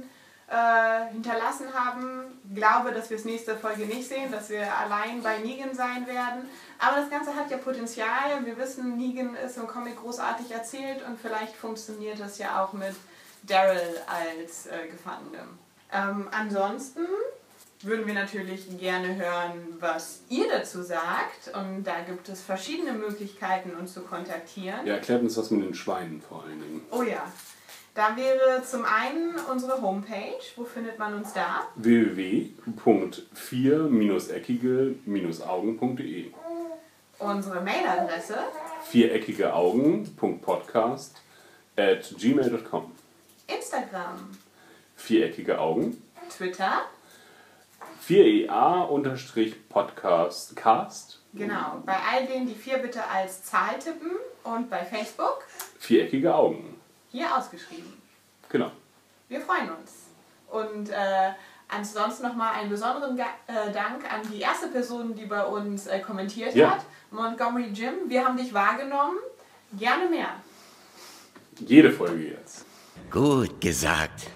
äh, hinterlassen haben. Glaube, dass wir es nächste Folge nicht sehen, dass wir allein bei Negan sein werden. Aber das Ganze hat ja Potenzial. Wir wissen, Negan ist im Comic großartig erzählt und vielleicht funktioniert das ja auch mit Daryl als äh, Gefangenem. Ähm, ansonsten würden wir natürlich gerne hören, was ihr dazu sagt. Und da gibt es verschiedene Möglichkeiten, uns zu kontaktieren.
Ja, erklärt uns das mit den Schweinen vor allen Dingen.
Oh ja. Da wäre zum einen unsere Homepage. Wo findet man uns da?
www.4-eckige-augen.de
Unsere Mailadresse.
viereckige Augen.podcast at gmail.com
Instagram.
Viereckige Augen
Twitter.
4EA-Podcast Cast
Genau. Bei all denen die vier bitte als Zahl tippen. Und bei Facebook.
Viereckige Augen.
Hier ausgeschrieben.
Genau.
Wir freuen uns. Und äh, ansonsten nochmal einen besonderen Ga äh, Dank an die erste Person, die bei uns äh, kommentiert
Ja.
hat. Montgomery Jim, wir haben dich wahrgenommen. Gerne mehr.
Jede Folge jetzt.
Gut gesagt.